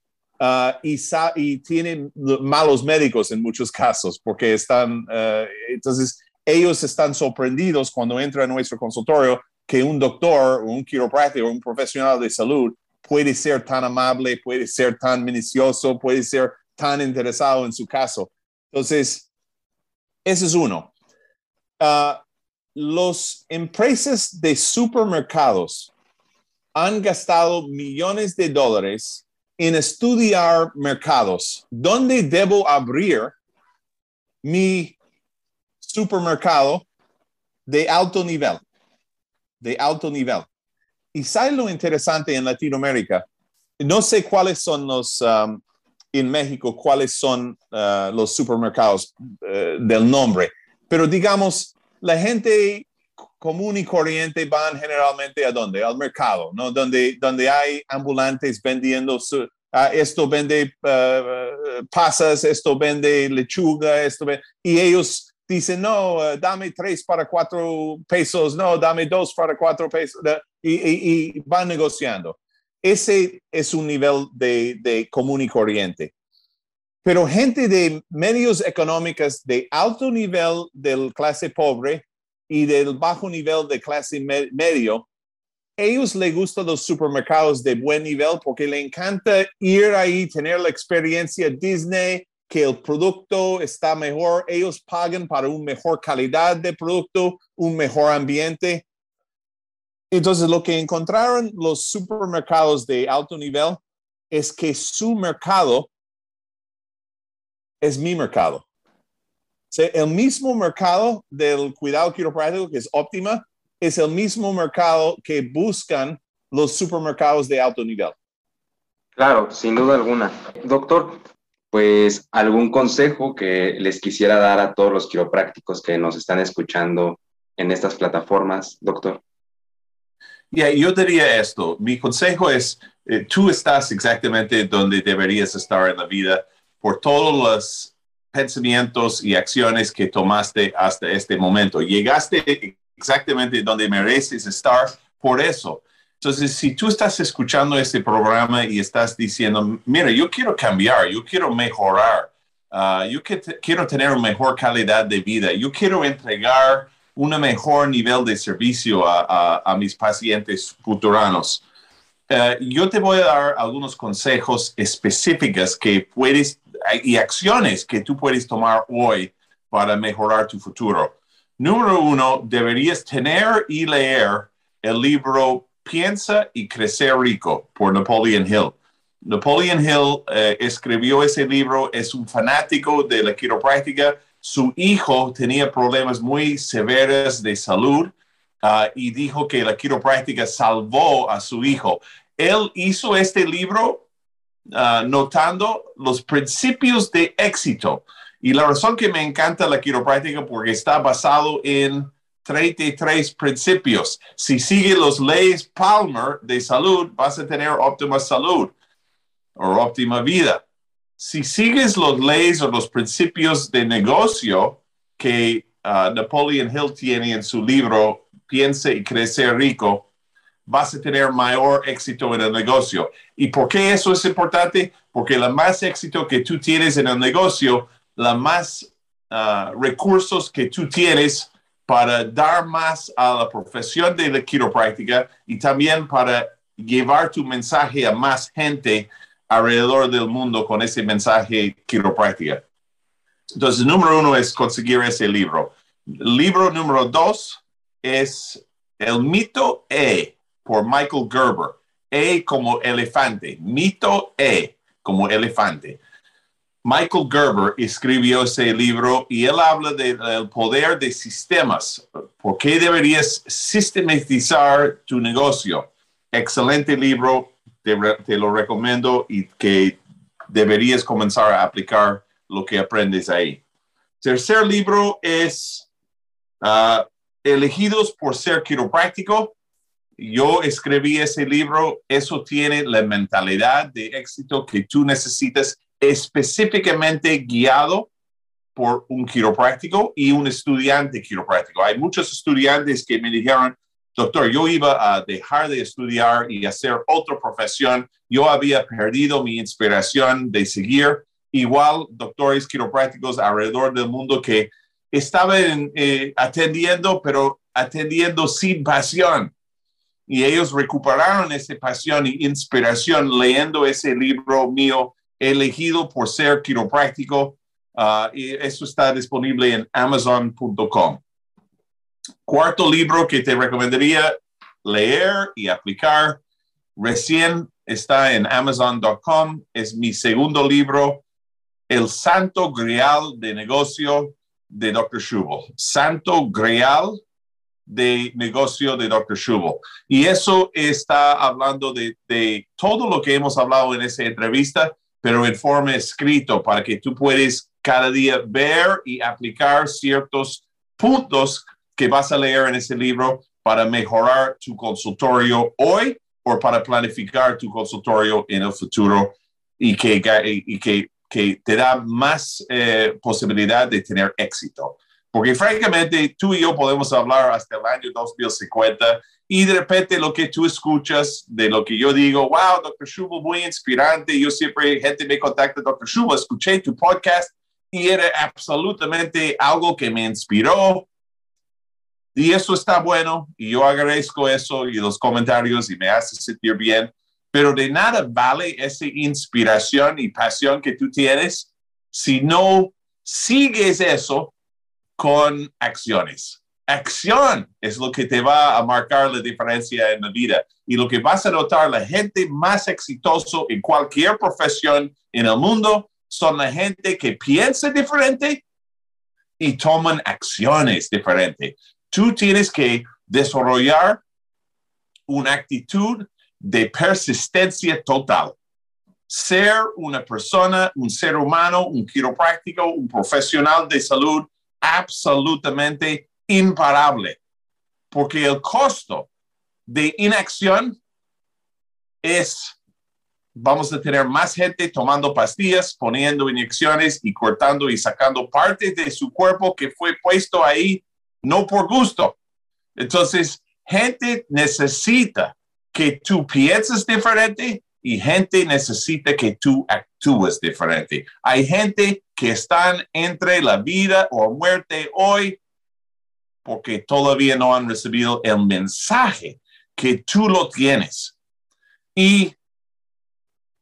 Speaker 3: uh, y, y, tienen malos médicos en muchos casos porque están, uh, entonces ellos están sorprendidos cuando entran a nuestro consultorio que un doctor un quiropráctico un profesional de salud puede ser tan amable, puede ser tan minucioso, puede ser tan interesado en su caso. Entonces, ese es uno. Uh, los empresas de supermercados han gastado millones de dólares en estudiar mercados. ¿Dónde debo abrir mi supermercado de alto nivel? De alto nivel. Y sabe lo interesante en Latinoamérica. No sé cuáles son los, um, en México, cuáles son uh, los supermercados uh, del nombre, pero digamos, la gente común y corriente van generalmente a dónde? Al mercado, ¿no? Donde, donde hay ambulantes vendiendo ah, esto vende uh, pasas, esto vende lechuga, esto y ellos dicen, no, uh, dame tres para cuatro pesos, no, dame dos para cuatro pesos, y, van negociando. Ese es un nivel de, de común y corriente. Pero gente de medios económicos de alto nivel del clase pobre y del bajo nivel de clase medio, ellos les gustan los supermercados de buen nivel porque le encanta ir ahí, tener la experiencia Disney, que el producto está mejor, ellos pagan para una mejor calidad de producto, un mejor ambiente. Entonces, lo que encontraron los supermercados de alto nivel es que su mercado es mi mercado el mismo mercado del cuidado quiropráctico, que es óptima, es el mismo mercado que buscan los supermercados de alto nivel.
Speaker 2: Claro, sin duda alguna. Doctor, pues algún consejo que les quisiera dar a todos los quiroprácticos que nos están escuchando en estas plataformas, doctor.
Speaker 3: Yeah, yo diría esto. Mi consejo es, eh, tú estás exactamente donde deberías estar en la vida por todos los pensamientos y acciones que tomaste hasta este momento. Llegaste exactamente donde mereces estar por eso. Entonces, si tú estás escuchando este programa y estás diciendo, mira, yo quiero cambiar, yo quiero mejorar, ah, yo quiero tener una mejor calidad de vida, yo quiero entregar un mejor nivel de servicio a, mis pacientes futuranos. Eh, yo te voy a dar algunos consejos específicos que puedes y acciones que tú puedes tomar hoy para mejorar tu futuro. Número uno, deberías tener y leer el libro Piensa y Crecer Rico por Napoleon Hill. Napoleon Hill eh, escribió ese libro, es un fanático de la quiropráctica. Su hijo tenía problemas muy severos de salud ah, y dijo que la quiropráctica salvó a su hijo. Él hizo este libro ah, notando los principios de éxito. Y la razón que me encanta la quiropráctica porque está basado en 33 principios. Si sigue los leyes Palmer de salud, vas a tener óptima salud o óptima vida. Si sigues los leyes o los principios de negocio que uh, Napoleon Hill tiene en su libro Piense y Crecer Rico, vas a tener mayor éxito en el negocio. ¿Y por qué eso es importante? Porque la más éxito que tú tienes en el negocio, la más uh, recursos que tú tienes para dar más a la profesión de la quiropráctica y también para llevar tu mensaje a más gente alrededor del mundo con ese mensaje quiropráctica. Entonces, número uno es conseguir ese libro. libro número dos es El mito E por Michael Gerber. E como elefante. Mito E como elefante. Michael Gerber escribió ese libro y él habla del poder de sistemas. ¿Por qué deberías sistematizar tu negocio? Excelente libro, te, lo recomiendo y que deberías comenzar a aplicar lo que aprendes ahí. Tercer libro es ah, Elegidos por ser quiropráctico. Yo escribí ese libro, eso tiene la mentalidad de éxito que tú necesitas específicamente guiado por un quiropráctico y un estudiante quiropráctico. Hay muchos estudiantes que me dijeron, doctor, yo iba a dejar de estudiar y hacer otra profesión. Yo había perdido mi inspiración de seguir. Igual, doctores quiroprácticos alrededor del mundo que estaban eh, atendiendo, pero atendiendo sin pasión. Y ellos recuperaron esa pasión y inspiración leyendo ese libro mío elegido por ser quiropráctico. Uh, y eso está disponible en amazon.com. Cuarto libro que te recomendaría leer y aplicar, recién está en amazon.com, es mi segundo libro, El Santo Grial de Negocio de Dr. Schubel. Santo Grial de negocio de Dr. Schubel. Y eso está hablando de, todo lo que hemos hablado en esa entrevista, pero en forma escrito para que tú puedes cada día ver y aplicar ciertos puntos que vas a leer en ese libro para mejorar tu consultorio hoy o para planificar tu consultorio en el futuro y que te da más eh, posibilidad de tener éxito. Porque francamente, tú y yo podemos hablar hasta el año 2050 y de repente lo que tú escuchas de lo que yo digo, wow, Dr. Schubel, muy inspirante. Yo siempre, gente me contacta, Dr. Schubel, escuché tu podcast y era absolutamente algo que me inspiró. Y eso está bueno y yo agradezco eso y los comentarios y me hace sentir bien. Pero de nada vale esa inspiración y pasión que tú tienes si no sigues eso con acciones acción es lo que te va a marcar la diferencia en la vida. Y lo que vas a notar, la gente más exitosa en cualquier profesión en el mundo son la gente que piensa diferente y toman acciones diferentes. Tú tienes que desarrollar una actitud de persistencia total. Ser una persona, un ser humano, un quiropráctico, un profesional de salud absolutamente imparable, porque el costo de inacción es, vamos a tener más gente tomando pastillas, poniendo inyecciones y cortando y sacando partes de su cuerpo que fue puesto ahí no por gusto. Entonces, gente necesita que tú pienses diferente y gente necesita que tú actúes diferente. Hay gente que están entre la vida o muerte hoy porque todavía no han recibido el mensaje que tú lo tienes y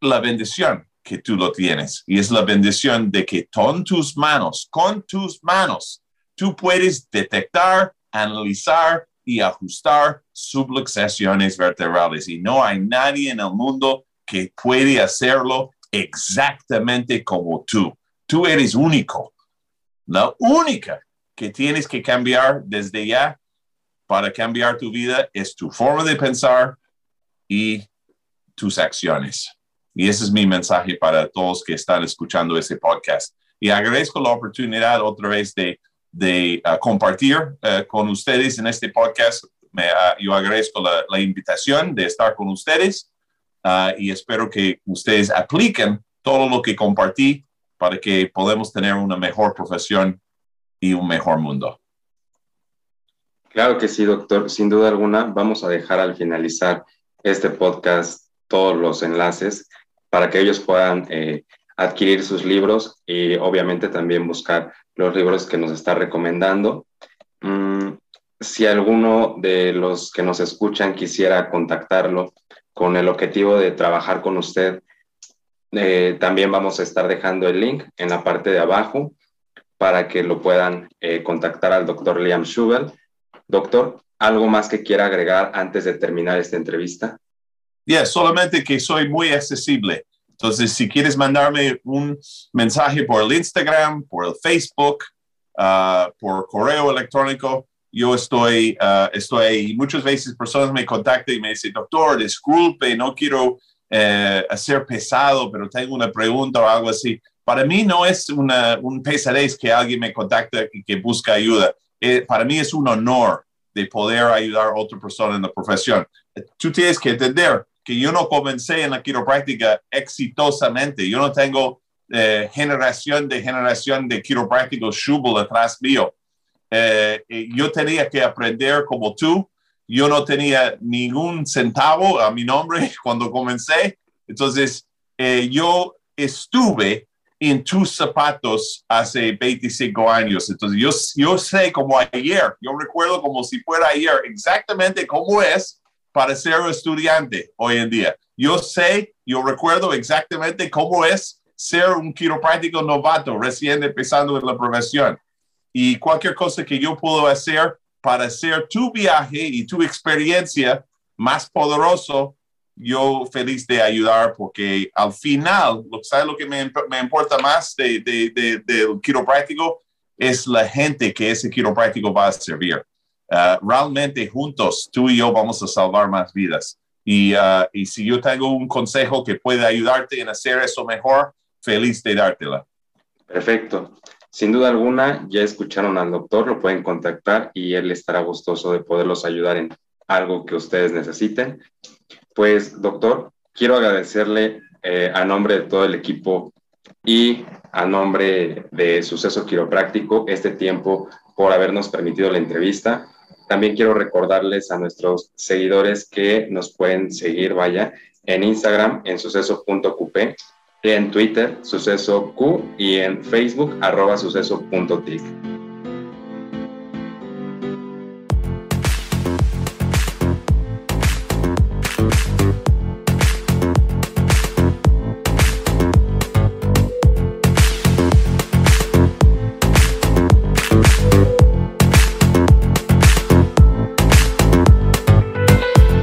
Speaker 3: la bendición que tú lo tienes. Y es la bendición de que con tus manos, con tus manos, tú puedes detectar, analizar y ajustar subluxaciones vertebrales. Y no hay nadie en el mundo que puede hacerlo exactamente como tú. Tú eres único. La única que tienes que cambiar desde ya para cambiar tu vida es tu forma de pensar y tus acciones. Y ese es mi mensaje para todos que están escuchando este podcast. Y agradezco la oportunidad otra vez de, de uh, compartir uh, con ustedes en este podcast. Me, uh, yo agradezco la, invitación de estar con ustedes y espero que ustedes apliquen todo lo que compartí para que podamos tener una mejor profesión y un mejor mundo.
Speaker 2: Claro que sí, doctor. Sin duda alguna, vamos a dejar al finalizar este podcast todos los enlaces para que ellos puedan eh, adquirir sus libros y obviamente también buscar los libros que nos está recomendando. Mm, si alguno de los que nos escuchan quisiera contactarlo con el objetivo de trabajar con usted, eh, también vamos a estar dejando el link en la parte de abajo para que lo puedan eh, contactar al doctor Liam Schubel. Doctor, ¿algo más que quiera agregar antes de terminar esta entrevista?
Speaker 3: Yeah, solamente que soy muy accesible. Entonces, si quieres mandarme un mensaje por el Instagram, por el Facebook, uh, por correo electrónico, yo estoy, uh, estoy ahí. Muchas veces personas me contactan y me dicen, doctor, disculpe, no quiero eh, hacer pesado, pero tengo una pregunta o algo así. Para mí no es una, un pesadez que alguien me contacte y que busca ayuda. Eh, para mí es un honor de poder ayudar a otra persona en la profesión. Tú tienes que entender que yo no comencé en la quiropráctica exitosamente. Yo no tengo eh, generación de generación de quiroprácticos Schubel detrás mío. Eh, yo tenía que aprender como tú. Yo no tenía ningún centavo a mi nombre (laughs) cuando comencé. Entonces, yo estuve en tus zapatos hace 25 años. Entonces, yo, yo sé como ayer, yo recuerdo como si fuera ayer exactamente cómo es para ser estudiante hoy en día. Yo sé, yo recuerdo exactamente cómo es ser un quiropráctico novato recién empezando en la profesión. Y cualquier cosa que yo puedo hacer para hacer tu viaje y tu experiencia más poderoso, yo feliz de ayudar porque al final, ¿sabes lo que me, importa más de, de, del quiropráctico? Es la gente que ese quiropráctico va a servir. Uh, realmente juntos, tú y yo vamos a salvar más vidas. Y, uh, y si yo tengo un consejo que puede ayudarte en hacer eso mejor, feliz de dártela.
Speaker 2: Perfecto. Sin duda alguna, ya escucharon al doctor, lo pueden contactar y él estará gustoso de poderlos ayudar en algo que ustedes necesiten. Pues, doctor, quiero agradecerle eh, a nombre de todo el equipo y a nombre de Suceso Quiropráctico este tiempo por habernos permitido la entrevista. También quiero recordarles a nuestros seguidores que nos pueden seguir, vaya, en Instagram, en suceso.qp, en Twitter, suceso Q, y en Facebook, arroba suceso.tic.